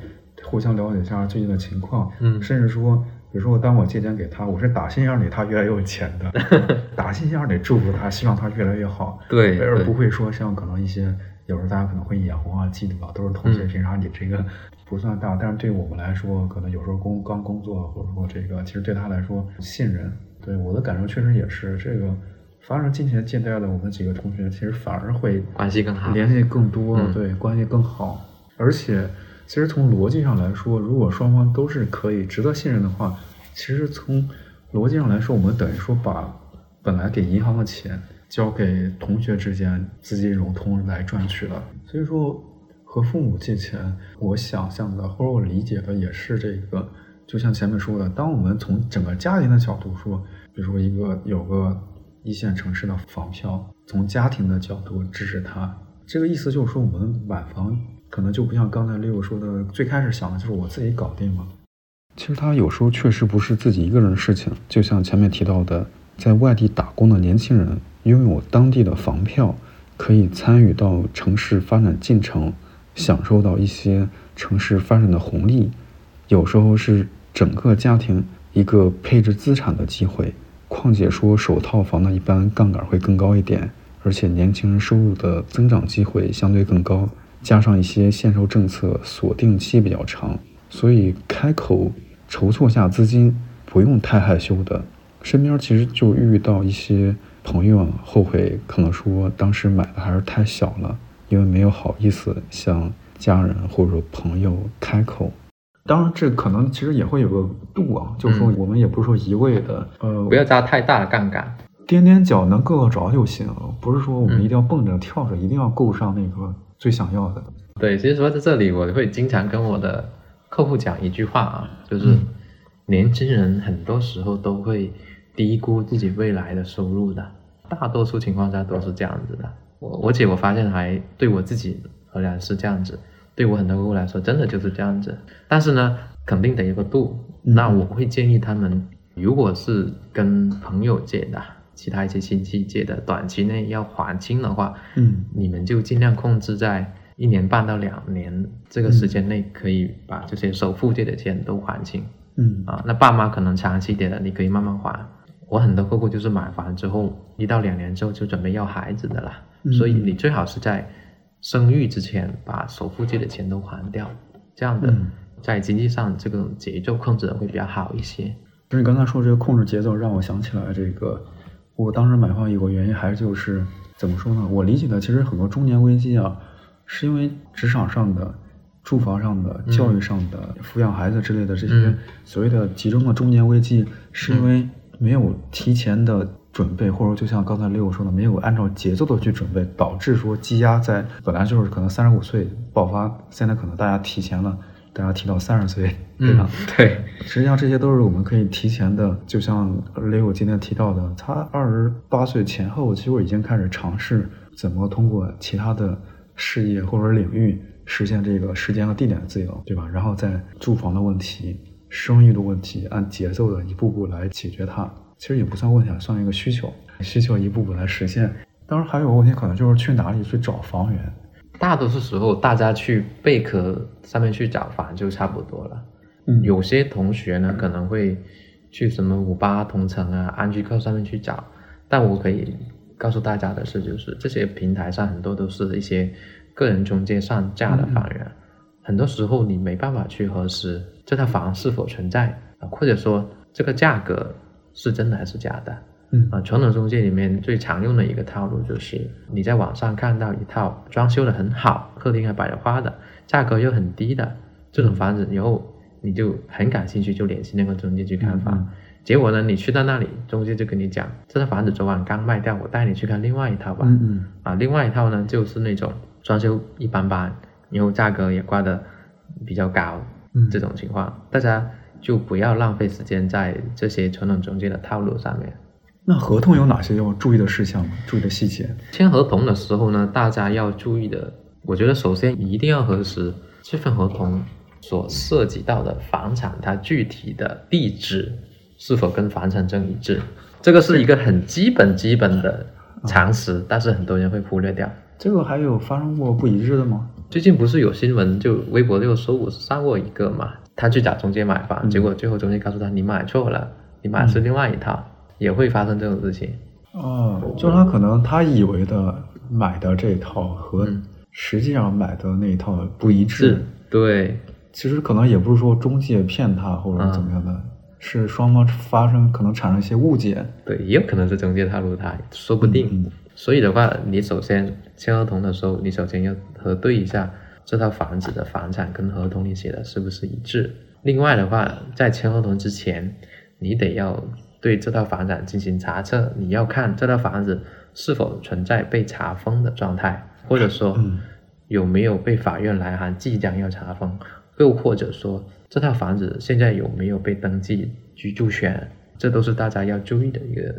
互相了解一下最近的情况，嗯。甚至说，比如说当我借钱给他，我是打心眼里他越来越有钱的，打心眼里祝福他，希望他越来越好，对对。而不会说像可能一些有时候大家可能会眼红啊、嫉妒啊，都是同学，嗯凭啥你这个不算大？但是对我们来说，可能有时候工刚工作，或者说这个，其实对他来说信任，对我的感受确实也是这个。发生金钱借贷的我们几个同学，其实反而会关系更好。联系更多，嗯对关系更好。而且，其实从逻辑上来说，如果双方都是可以值得信任的话，其实从逻辑上来说，我们等于说把本来给银行的钱交给同学之间资金融通来赚取了。所以说，和父母借钱，我想象的或者我理解的也是这个，就像前面说的，当我们从整个家庭的角度说，比如说一个有个一线城市的房票，从家庭的角度支持他，这个意思就是说，我们买房可能就不像刚才 Leo 说的，最开始想的就是我自己搞定嘛。其实他有时候确实不是自己一个人的事情，就像前面提到的，在外地打工的年轻人拥有当地的房票，可以参与到城市发展进程，享受到一些城市发展的红利，有时候是整个家庭一个配置资产的机会。况且说首套房呢，一般杠杆会更高一点，而且年轻人收入的增长机会相对更高，加上一些限售政策锁定期比较长，所以开口筹措下资金不用太害羞的。身边其实就遇到一些朋友啊，后悔可能说当时买的还是太小了，因为没有好意思向家人或者说朋友开口。当然，这可能其实也会有个度啊，就是说我们也不是说一味的，呃，不要加太大的杠杆。踮踮脚能够得着就行，不是说我们嗯一定要蹦着跳着，一定要够上那个最想要的。对，其实说在这里，我会经常跟我的客户讲一句话啊，就是嗯年轻人很多时候都会低估自己未来的收入的，大多数情况下都是这样子的。我而且我发现还对我自己而言是这样子，对我很多客户来说真的就是这样子。但是呢，肯定得有个度。嗯那我会建议他们，如果是跟朋友借的，其他一些亲戚借的，短期内要还清的话，嗯你们就尽量控制在一年半到两年这个时间内，可以把这些首付借的钱都还清嗯啊。那爸妈可能长期点的，你可以慢慢还。我很多客户就是买房之后一到两年之后就准备要孩子的啦，嗯所以你最好是在生育之前把首付借的钱都还掉，这样的嗯在经济上这个节奏控制的会比较好一些。其实你刚才说这个控制节奏，让我想起来这个，我当时买房有个原因，还是就是怎么说呢？我理解的其实很多中年危机啊，是因为职场上的、住房上的、嗯教育上的、抚养孩子之类的这些嗯所谓的集中的中年危机，是因为没有提前的准备，或者说就像刚才六说的，没有按照节奏的去准备，导致说积压在本来就是可能三十五岁爆发，现在可能大家提前了，大家提到三十岁，对吧？嗯对，实际上这些都是我们可以提前的，就像 Leo 今天提到的，他二十八岁前后，其实我已经开始尝试怎么通过其他的事业或者领域实现这个时间和地点的自由，对吧？然后在住房的问题、生育的问题，按节奏的一步步来解决它。其实也不算问题，啊，算一个需求，需求一步步来实现。当然还有个问题，可能就是去哪里去找房源。大多数时候大家去贝壳上面去找房就差不多了。嗯有些同学呢可能会去什么五八同城啊、安居客上面去找，但我可以告诉大家的是，就是这些平台上很多都是一些个人中介上架的房源，很多时候你没办法去核实这套房是否存在啊，或者说这个价格是真的还是假的。嗯啊，传统中介里面最常用的一个套路就是，你在网上看到一套装修的很好，客厅还摆着花的，价格又很低的这种房子，以后你就很感兴趣，就联系那个中介去看房。嗯结果呢，你去到那里，中介就跟你讲，这套房子昨晚刚卖掉，我带你去看另外一套吧。嗯嗯啊，另外一套呢，就是那种装修一般般，然后价格也挂的比较高，嗯这种情况，大家就不要浪费时间在这些传统中介的套路上面。那合同有哪些要注意的事项吗？注意的细节？签合同的时候呢，大家要注意的，我觉得首先一定要核实这份合同所涉及到的房产它具体的地址是否跟房产证一致，这个是一个很基本基本的常识，但是很多人会忽略掉。这个还有发生过不一致的吗？最近不是有新闻，就微博就搜我上过一个嘛，他去找中介买房，嗯结果最后中介告诉他你买错了，你买的是另外一套，也会发生这种事情。哦，就他可能他以为的买的这一套和嗯实际上买的那一套不一致。是，对，其实可能也不是说中介骗他或者怎么样的，是双方发生可能产生一些误解。对，也有可能是中介套路他，说不定。嗯所以的话，你首先签合同的时候，你首先要核对一下这套房子的房产跟合同里写的是不是一致。另外的话，在签合同之前，你得要对这套房产进行查册，你要看这套房子是否存在被查封的状态，或者说嗯有没有被法院来函即将要查封，又或者说这套房子现在有没有被登记居住权，这都是大家要注意的一个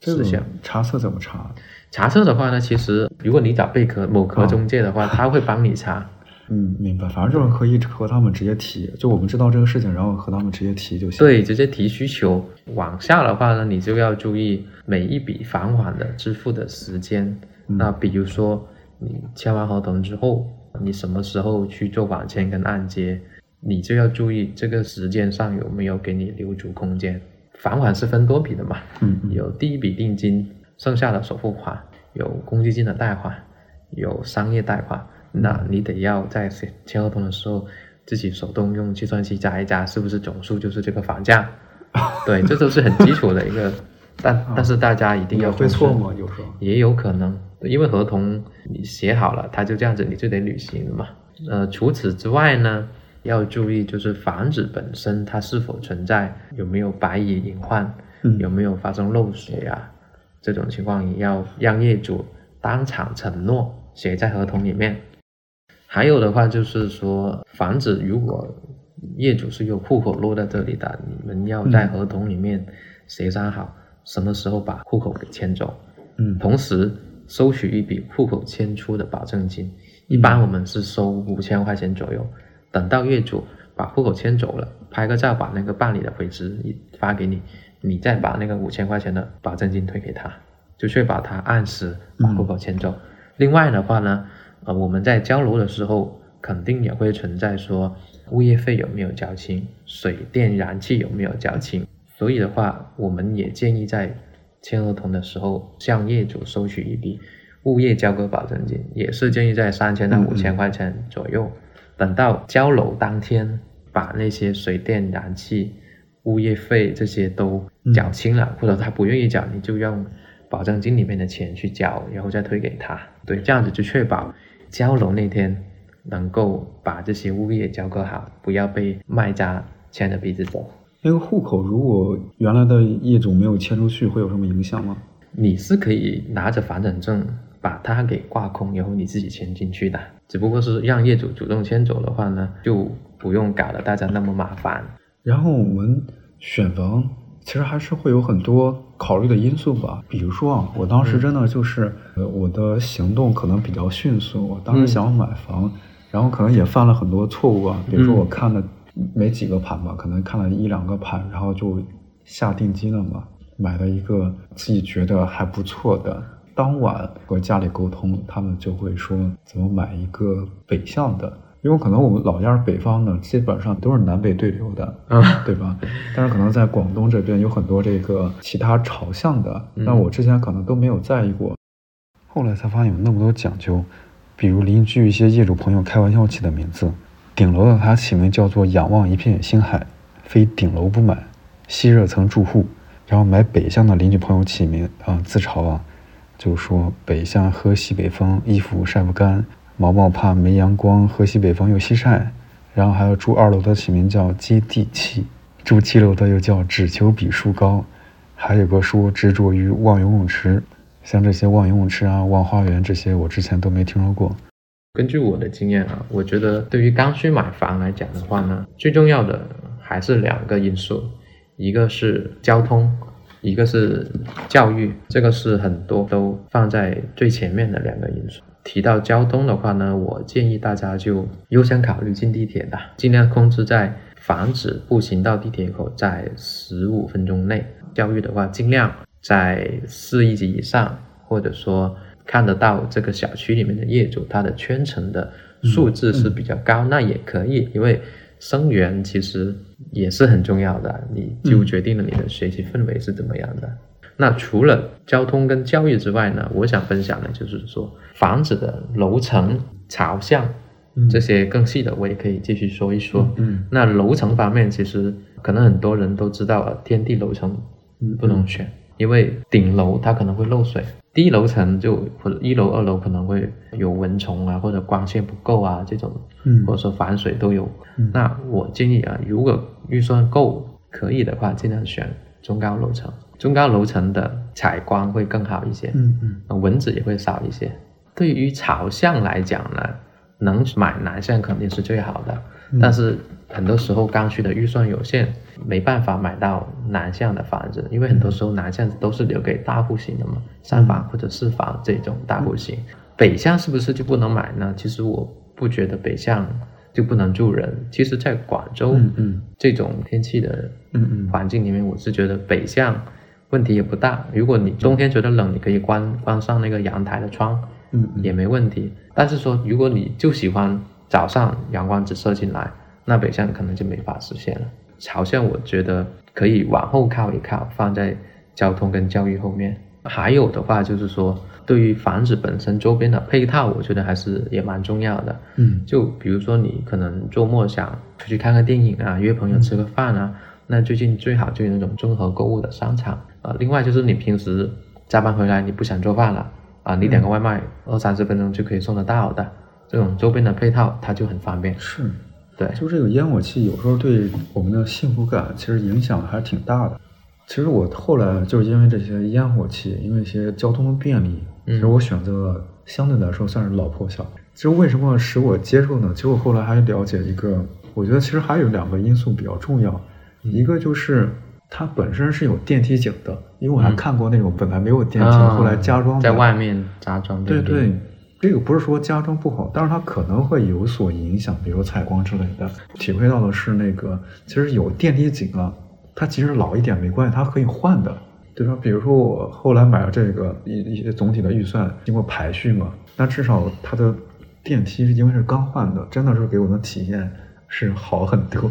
事项。查册怎么查？查册的话呢，其实如果你找贝壳某壳中介的话，他会帮你查。嗯，明白。反正就是可以和他们直接提，就我们知道这个事情，然后和他们直接提就行。，对，直接提需求。往下的话呢，你就要注意每一笔返款的支付的时间。嗯那比如说，你签完合同之后，你什么时候去做网签跟按揭，你就要注意这个时间上有没有给你留足空间。返款是分多笔的嘛，嗯嗯有第一笔定金，剩下的首付款，有公积金的贷款，有商业贷款。那你得要在签签合同的时候，自己手动用计算器加一加，是不是总数就是这个房价？对，这都是很基础的一个，但但是大家一定要会错吗？有时候。也有可能，因为合同你写好了，他就这样子，你就得履行了嘛。呃，除此之外呢，要注意就是房子本身它是否存在有没有白蚁隐患，嗯有没有发生漏水啊，这种情况也要让业主当场承诺写在合同里面。还有的话就是说，房子如果业主是有户口落在这里的，你们要在合同里面协商好什么时候把户口给迁走。嗯同时收取一笔户口迁出的保证金，一般我们是收五千块钱左右。等到业主把户口迁走了，拍个照把那个办理的回执一发给你，你再把那个五千块钱的保证金退给他，就确保他按时把户口迁走。另外的话呢，呃，我们在交楼的时候，肯定也会存在说物业费有没有交清，水电燃气有没有交清。所以的话，我们也建议在签合同的时候向业主收取一笔物业交割保证金，也是建议在三千到五千块钱左右。等到交楼当天，把那些水电、燃气、物业费这些都缴清了，或者他不愿意缴，你就用保证金里面的钱去交，然后再退给他。对，这样子就确保交楼那天能够把这些物业交割好，不要被卖家牵着鼻子走。那个户口如果原来的业主没有迁出去，会有什么影响吗？你是可以拿着房产证把它给挂空，然后你自己迁进去的。只不过是让业主主动迁走的话呢，就不用搞得大家那么麻烦。然后我们选房其实还是会有很多考虑的因素吧，比如说啊，我当时真的就是，呃，我的行动可能比较迅速，我当时想买房，然后可能也犯了很多错误啊，比如说我看了没几个盘吧，可能看了一两个盘，然后就下定金了嘛，买了一个自己觉得还不错的。当晚和家里沟通，他们就会说怎么买一个北向的，因为可能我们老家北方呢，基本上都是南北对流的，啊，对吧？但是可能在广东这边有很多这个其他朝向的，嗯但我之前可能都没有在意过。后来才发现有那么多讲究，比如邻居一些业主朋友开玩笑起的名字，顶楼的他起名叫做“仰望一片星海”，非顶楼不买；吸热层住户，然后买北向的邻居朋友起名啊、自嘲啊，就说北向喝西北风，衣服晒不干；毛毛怕没阳光，喝西北风又西晒。然后还有住二楼的起名叫接地气，住七楼的又叫只求比树高，还有个说执着于望游泳池，像这些望游泳池啊、望花园这些，我之前都没听说过。根据我的经验啊，我觉得对于刚需买房来讲的话呢，最重要的还是两个因素，一个是交通，一个是教育，这个是很多都放在最前面的两个因素。提到交通的话呢，我建议大家就优先考虑进地铁的，尽量控制在房子步行到地铁口在十五分钟内。教育的话，尽量在四一级以上，或者说看得到这个小区里面的业主他的圈层的素质是比较高，那也可以，因为生源其实也是很重要的，你就决定了你的学习氛围是怎么样的。那除了交通跟教育之外呢，我想分享的就是说房子的楼层、朝向这些更细的，我也可以继续说一说。嗯，那楼层方面，其实可能很多人都知道啊，天地楼层。不能选，因为顶楼它可能会漏水，低楼层就或者一楼、二楼可能会有蚊虫啊，或者光线不够啊这种，嗯，或者说反水都有。那我建议啊，如果预算够可以的话，尽量选中高楼层，中高楼层的采光会更好一些，嗯嗯，蚊子也会少一些。对于朝向来讲呢，能买南向肯定是最好的，但是。很多时候刚需的预算有限，没办法买到南向的房子，因为很多时候南向都是留给大户型的嘛，三房或者四房这种大户型。北向是不是就不能买呢？其实我不觉得北向就不能住人。其实，在广州嗯嗯这种天气的嗯嗯环境里面，我是觉得北向问题也不大。如果你冬天觉得冷，你可以关关上那个阳台的窗，嗯，也没问题。但是说，如果你就喜欢早上阳光直射进来。那北向可能就没法实现了。朝向我觉得可以往后靠一靠，放在交通跟教育后面。还有的话就是说，对于房子本身周边的配套，我觉得还是也蛮重要的。嗯，就比如说你可能周末想出去看个电影啊，约朋友吃个饭啊，那最近最好就有那种综合购物的商场啊。另外就是你平时加班回来你不想做饭了啊，你点个外卖，二三十分钟就可以送得到的，这种周边的配套它就很方便。是。对，就这个烟火气，有时候对我们的幸福感其实影响还是挺大的。其实我后来就是因为这些烟火气，因为一些交通的便利，其实我选择相对来说算是老破小。其实为什么使我接受呢？其实我后来还了解一个，我觉得其实还有两个因素比较重要，一个就是它本身是有电梯井的，因为我还看过那种本来没有电梯，后来加装在外面加装。对对。这个不是说加装不好，但是它可能会有所影响，比如采光之类的。体会到的是那个，其实有电梯井啊，它其实老一点没关系，它可以换的，对吧？比如说我后来买了这个一一些总体的预算，经过排序嘛，那至少它的电梯是因为是刚换的，真的是给我的体验是好很多。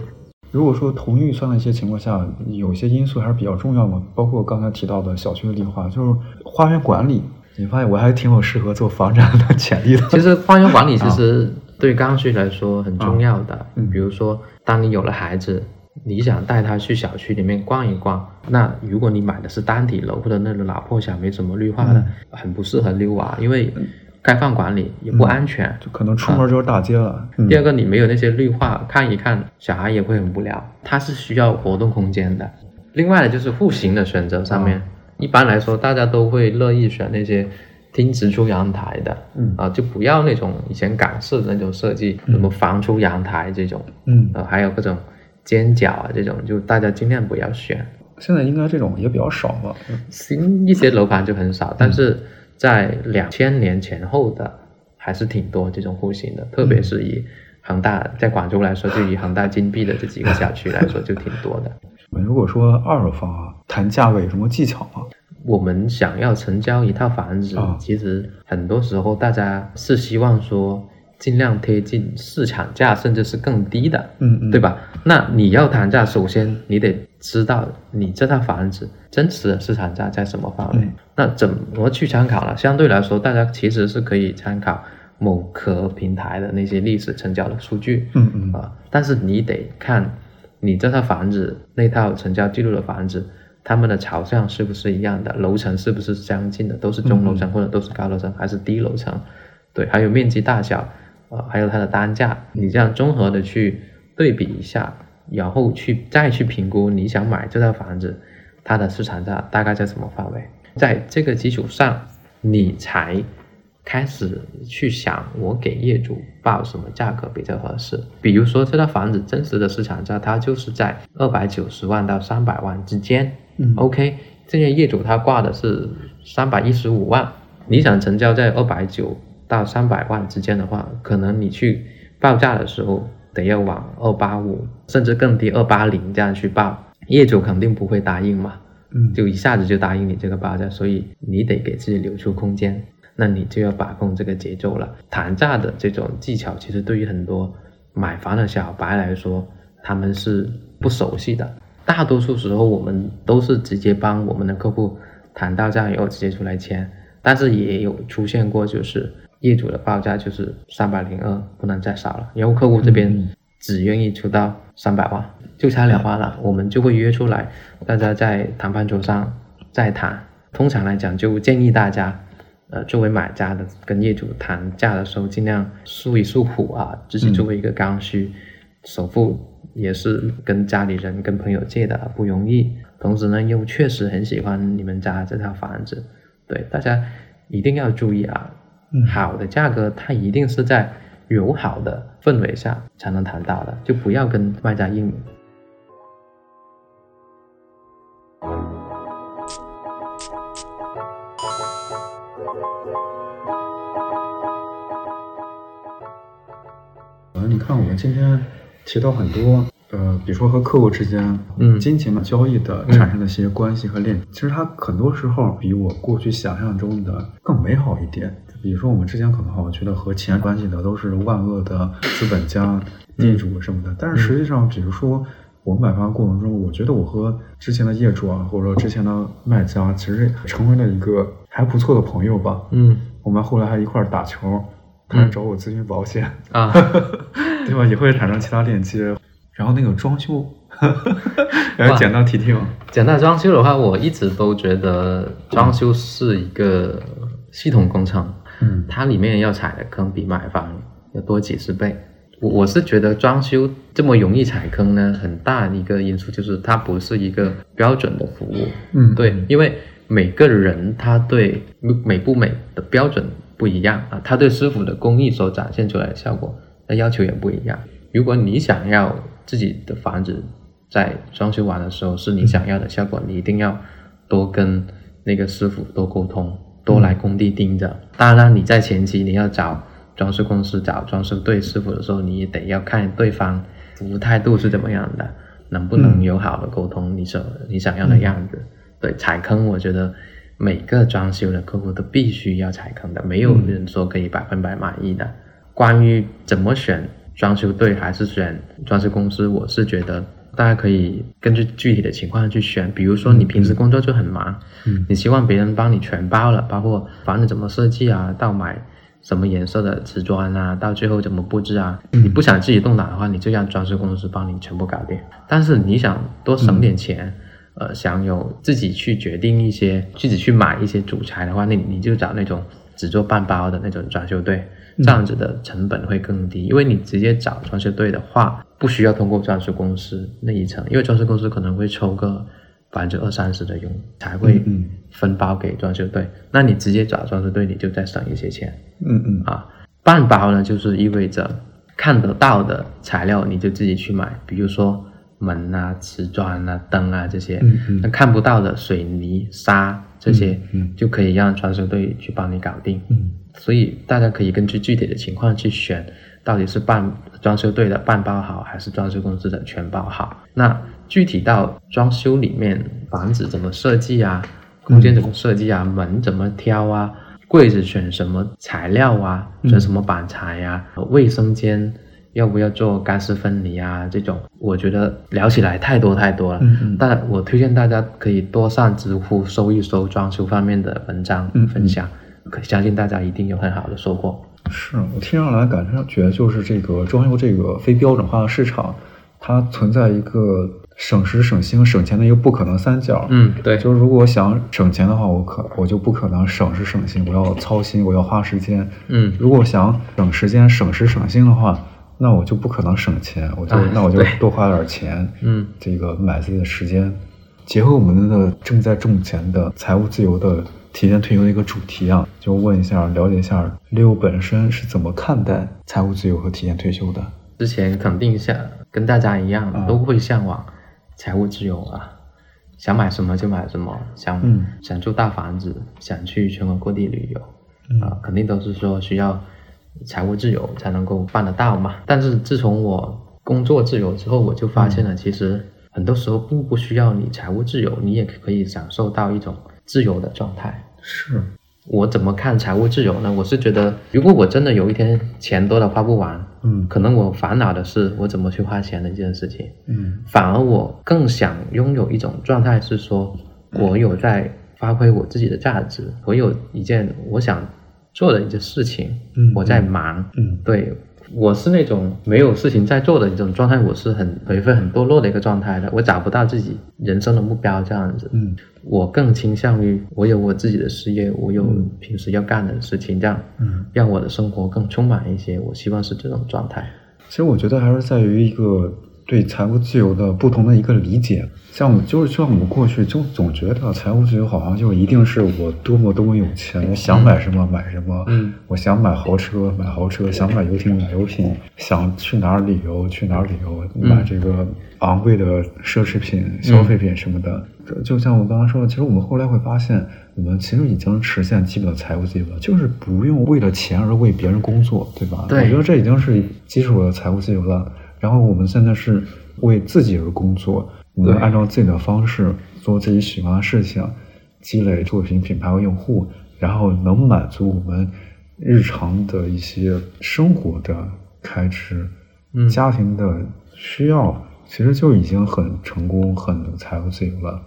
如果说同预算的一些情况下，有些因素还是比较重要嘛，包括刚才提到的小区的绿化，就是花园管理。你发现我还挺有适合做房产的潜力的。其实花园管理 其实对刚需来说很重要的。嗯，比如说，当你有了孩子，你想带他去小区里面逛一逛，那如果你买的是单体楼或者那种老破小、没什么绿化的，很不适合遛娃，因为开放管理也不安全，就可能出门就是大街了。第二个，你没有那些绿化，看一看小孩也会很无聊。他是需要活动空间的。另外呢，就是户型的选择上面。一般来说，大家都会乐意选那些厅直出阳台的，嗯啊，就不要那种以前港式的那种设计，什么房出阳台这种，嗯，呃，还有各种尖角啊这种，就大家尽量不要选。现在应该这种也比较少吧？新一些楼盘就很少，但是在两千年前后的还是挺多这种户型的，特别是以恒大在广州来说，就以恒大金碧的这几个小区来说，就挺多的。如果说二手房啊，谈价位有什么技巧吗？我们想要成交一套房子，其实很多时候大家是希望说尽量贴近市场价，甚至是更低的，嗯嗯，对吧？那你要谈价，首先你得知道你这套房子真实的市场价在什么范围。那怎么去参考呢？相对来说，大家其实是可以参考某壳平台的那些历史成交的数据，嗯嗯啊，但是你得看。你这套房子那套成交记录的房子，他们的朝向是不是一样的？楼层是不是相近的？都是中楼层或者都是高楼层还是低楼层？对，还有面积大小，呃，还有它的单价，你这样综合的去对比一下，然后去再去评估你想买这套房子，它的市场价大概在什么范围？在这个基础上，你才。开始去想我给业主报什么价格比较合适。比如说这套房子真实的市场价，它就是在二百九十万到三百万之间。嗯，OK，这些业主他挂的是三百一十五万，你想成交在二百九到三百万之间的话，可能你去报价的时候得要往二八五甚至更低二八零这样去报，业主肯定不会答应嘛。嗯，就一下子就答应你这个报价，所以你得给自己留出空间，那你就要把控这个节奏了。谈价的这种技巧，其实对于很多买房的小白来说，他们是不熟悉的。大多数时候，我们都是直接帮我们的客户谈到价以后直接出来签，但是也有出现过，就是业主的报价就是三百零二，不能再少了，然后客户这边只愿意出到三百万，就差两万了，我们就会约出来，大家在谈判桌上再谈。通常来讲，就建议大家，呃，作为买家的跟业主谈价的时候，尽量诉一诉苦啊，自己作为一个刚需，首付也是跟家里人、跟朋友借的，不容易。同时呢，又确实很喜欢你们家这套房子，对大家一定要注意啊，嗯好的价格它一定是在友好的氛围下才能谈到的，就不要跟卖家硬。呃，你看我们今天提到很多，呃，比如说和客户之间，嗯金钱的交易的产生的一些关系和链接，其实它很多时候比我过去想象中的更美好一点。比如说我们之前可能我觉得和钱关系的都是万恶的资本家、地主什么的，但是实际上，比如说我买房过程中，我觉得我和之前的业主啊，或者说之前的卖家，其实成为了一个还不错的朋友吧。嗯我们后来还一块儿打球，他还找我咨询保险。啊，对吧？也会产生其他链接。然后那个装修，然后简单提提吗？讲到装修的话，我一直都觉得装修是一个系统工程，嗯它里面要踩的坑比买房要多几十倍。我我是觉得装修这么容易踩坑呢，很大一个因素就是它不是一个标准的服务。嗯对，因为每个人他对美不美的标准不一样啊，他对师傅的工艺所展现出来的效果，那要求也不一样。如果你想要自己的房子在装修完的时候是你想要的效果，你一定要多跟那个师傅多沟通，多来工地盯着。当然，你在前期你要找装饰公司、找装饰队师傅的时候，你也得要看对方服务态度是怎么样的，能不能有好的沟通你所你想要的样子。对，踩坑，我觉得每个装修的客户都必须要踩坑的，没有人说可以百分百满意的。关于怎么选装修队还是选装饰公司，我是觉得大家可以根据具体的情况去选。比如说你平时工作就很忙，嗯你希望别人帮你全包了，包括房子怎么设计啊，到买什么颜色的瓷砖啊，到最后怎么布置啊，嗯你不想自己动脑的话，你就让装修公司帮你全部搞定。但是你想多省点钱，呃，想有自己去决定一些，自己去买一些主材的话，那你就找那种只做半包的那种装修队，这样子的成本会更低。因为你直接找装修队的话，不需要通过装修公司那一层，因为装修公司可能会抽个百分之二三十的佣，才会分包给装修队。那你直接找装修队，你就再省一些钱。嗯嗯啊，半包呢，就是意味着看得到的材料你就自己去买，比如说门啊、瓷砖啊、灯啊这些。嗯嗯那看不到的水泥、沙这些，就可以让装修队去帮你搞定。嗯所以大家可以根据具体的情况去选，到底是办装修队的半包好，还是装修公司的全包好。那具体到装修里面，房子怎么设计啊，空间怎么设计啊，门怎么挑啊，柜子选什么材料啊，选什么板材呀、卫生间要不要做干湿分离啊，这种我觉得聊起来太多太多了。嗯嗯但我推荐大家可以多上知乎搜一搜装修方面的文章嗯嗯分享，可相信大家一定有很好的收获。是我听上来感觉就是这个装修这个非标准化的市场，它存在一个省时省心省钱的一个不可能三角。嗯，对，就是如果我想省钱的话，我可我就不可能省时省心，我要操心，我要花时间。嗯如果我想省时间、省时省心的话，那我就不可能省钱，我就、啊那我就多花点钱，嗯这个买自己的时间。结合我们的正在挣钱的财务自由的提前退休的一个主题啊，就问一下，了解一下六本身是怎么看待财务自由和提前退休的？之前肯定像跟大家一样啊都会向往财务自由啊，想买什么就买什么，想、嗯想住大房子，想去全国各地旅游，嗯啊，肯定都是说需要财务自由才能够办得到嘛。但是自从我工作自由之后，我就发现了，其实很多时候并不需要你财务自由，你也可以享受到一种自由的状态。是，我怎么看财务自由呢？我是觉得，如果我真的有一天钱多的花不完，嗯。可能我烦恼的是我怎么去花钱的一件事情，嗯。反而我更想拥有一种状态是说，我有在发挥我自己的价值，我有一件我想做的一件事情，嗯我在忙，嗯。对我是那种没有事情在做的一种状态，我是很颓废、很堕落的一个状态的，我找不到自己人生的目标这样子，嗯我更倾向于我有我自己的事业，我有嗯平时要干的事情，这样嗯。让我的生活更充满一些。我希望是这种状态。其实我觉得还是在于一个对财务自由的不同的一个理解。像我们就是像我们过去就总觉得财务自由好像就一定是我多么多么有钱，我想买什么买什么。嗯，我想买豪车买豪车，想买游艇买游艇，想去哪儿旅游去哪儿旅游，买这个昂贵的奢侈品、消费品什么的。就就像我刚刚说的，其实我们后来会发现，我们其实已经实现基本的财务自由了，就是不用为了钱而为别人工作，对吧？对我觉得这已经是基础的财务自由了。然后我们现在是为自己而工作，我们按照自己的方式做自己喜欢的事情，积累作品品牌和用户，然后能满足我们日常的一些生活的开支、嗯家庭的需要，其实就已经很成功、很财务自由了。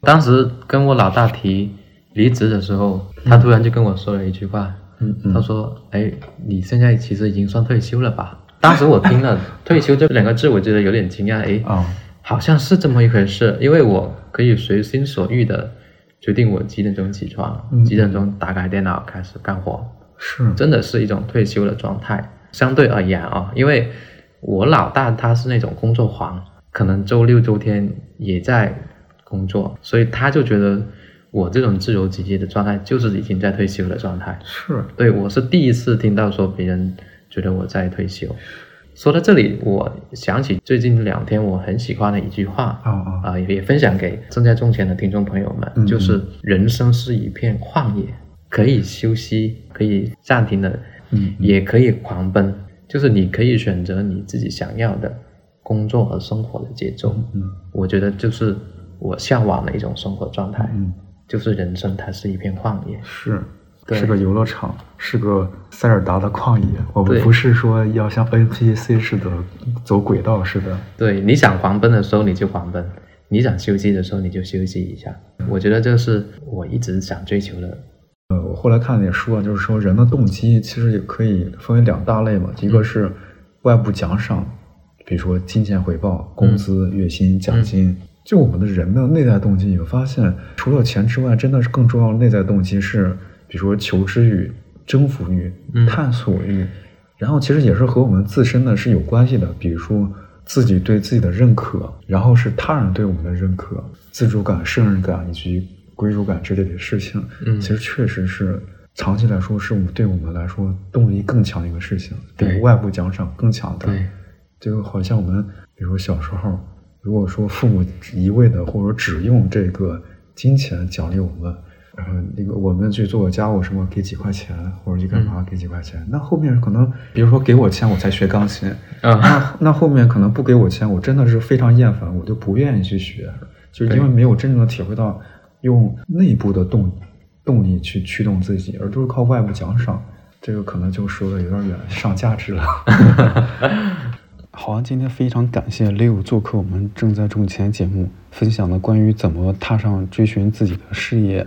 当时跟我老大提离职的时候，他突然就跟我说了一句话，嗯嗯他说：“哎，你现在其实已经算退休了吧？”当时我听了“ 退休”这两个字，我觉得有点惊讶，哎，哦，好像是这么一回事，因为我可以随心所欲的决定我几点钟起床，嗯几点钟打开电脑开始干活，是，真的是一种退休的状态。相对而言啊，因为我老大他是那种工作狂，可能周六周天也在工作，所以他就觉得我这种自由职业的状态就是已经在退休的状态。是，对我是第一次听到说别人觉得我在退休。说到这里，我想起最近两天我很喜欢的一句话啊啊，啊、也分享给正在种钱的听众朋友们，嗯就是人生是一片旷野，可以休息，可以暂停的，嗯嗯也可以狂奔，就是你可以选择你自己想要的工作和生活的节奏。嗯我觉得就是我向往的一种生活状态，嗯，就是人生它是一片旷野。是。对是个游乐场，是个塞尔达的旷野。我们不是说要像 NPC 似的走轨道似的。对，你想狂奔的时候你就狂奔，你想休息的时候你就休息一下。我觉得这是我一直想追求的。呃，我后来看了点书啊，就是说人的动机其实也可以分为两大类嘛，一个是外部奖赏，比如说金钱回报、工资、月薪、奖金。就我们的人的内在动机，你会发现，除了钱之外，真的是更重要的内在动机是，比如说求知欲、征服欲、嗯探索欲，然后其实也是和我们自身的是有关系的，比如说自己对自己的认可，然后是他人对我们的认可、自主感、胜任感以及归属感之类的事情。嗯其实确实是长期来说，是我们对我们来说动力更强的一个事情，对比外部奖赏更强的。对，就好像我们，比如小时候，如果说父母一味的或者只用这个金钱奖励我们，然后那个我们去做个家务什么给几块钱，或者去干嘛给几块钱，那后面可能比如说给我钱我才学钢琴，啊，那那后面可能不给我钱，我真的是非常厌烦，我就不愿意去学，就是因为没有真正的体会到用内部的动动力去驱动自己，而都是靠外部奖赏，这个可能就说的有点远，上价值了。好啊，今天非常感谢 Leo 做客我们正在种钱节目，分享了关于怎么踏上追寻自己的事业、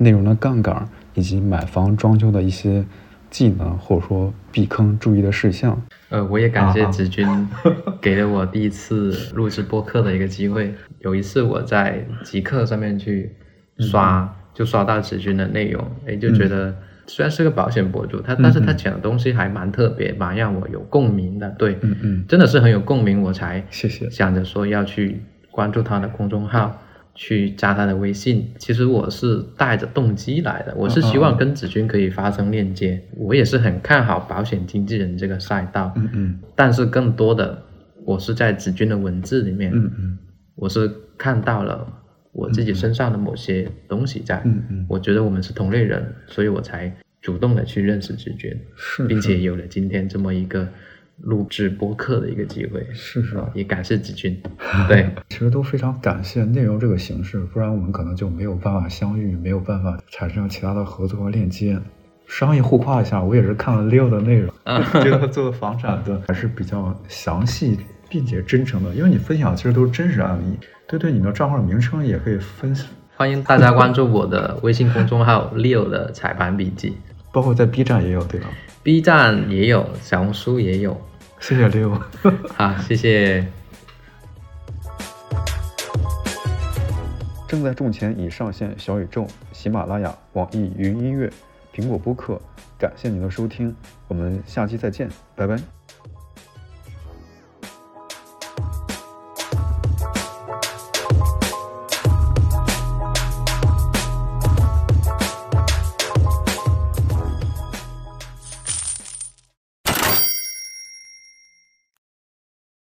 内容的杠杆以及买房装修的一些技能，或者说避坑注意的事项。呃，我也感谢子君 给了我第一次录制播客的一个机会。有一次我在极客上面去刷，就刷到子君的内容，哎，就觉得虽然是个保险博主，他但是他嗯讲的东西还蛮特别，蛮让我有共鸣的。对，嗯嗯，真的是很有共鸣，我才谢谢。想着说要去关注他的公众号，去加他的微信。其实我是带着动机来的，我是希望跟子君可以发生链接。我也是很看好保险经纪人这个赛道，嗯嗯，但是更多的我是在子君的文字里面，嗯嗯，我是看到了我自己身上的某些东西在，嗯嗯，我觉得我们是同类人，所以我才主动的去认识子君，是，并且有了今天这么一个。录制播客的一个机会，是是，也感谢子君。对，其实都非常感谢内容这个形式，不然我们可能就没有办法相遇，没有办法产生其他的合作和链接。商业互夸一下，我也是看了 Leo 的内容，觉 得做房产的还是比较详细并且真诚的，因为你分享其实都是真实案例。对对，你的账号名称也可以分享。欢迎大家关注我的微信公众号 Leo 的彩盘笔记，包括在 B 站也有，对吧？B 站也有，小红书也有。谢谢六，好，谢谢。正在种钱已上线小宇宙、喜马拉雅、网易云音乐、苹果播客，感谢您的收听，我们下期再见，拜拜。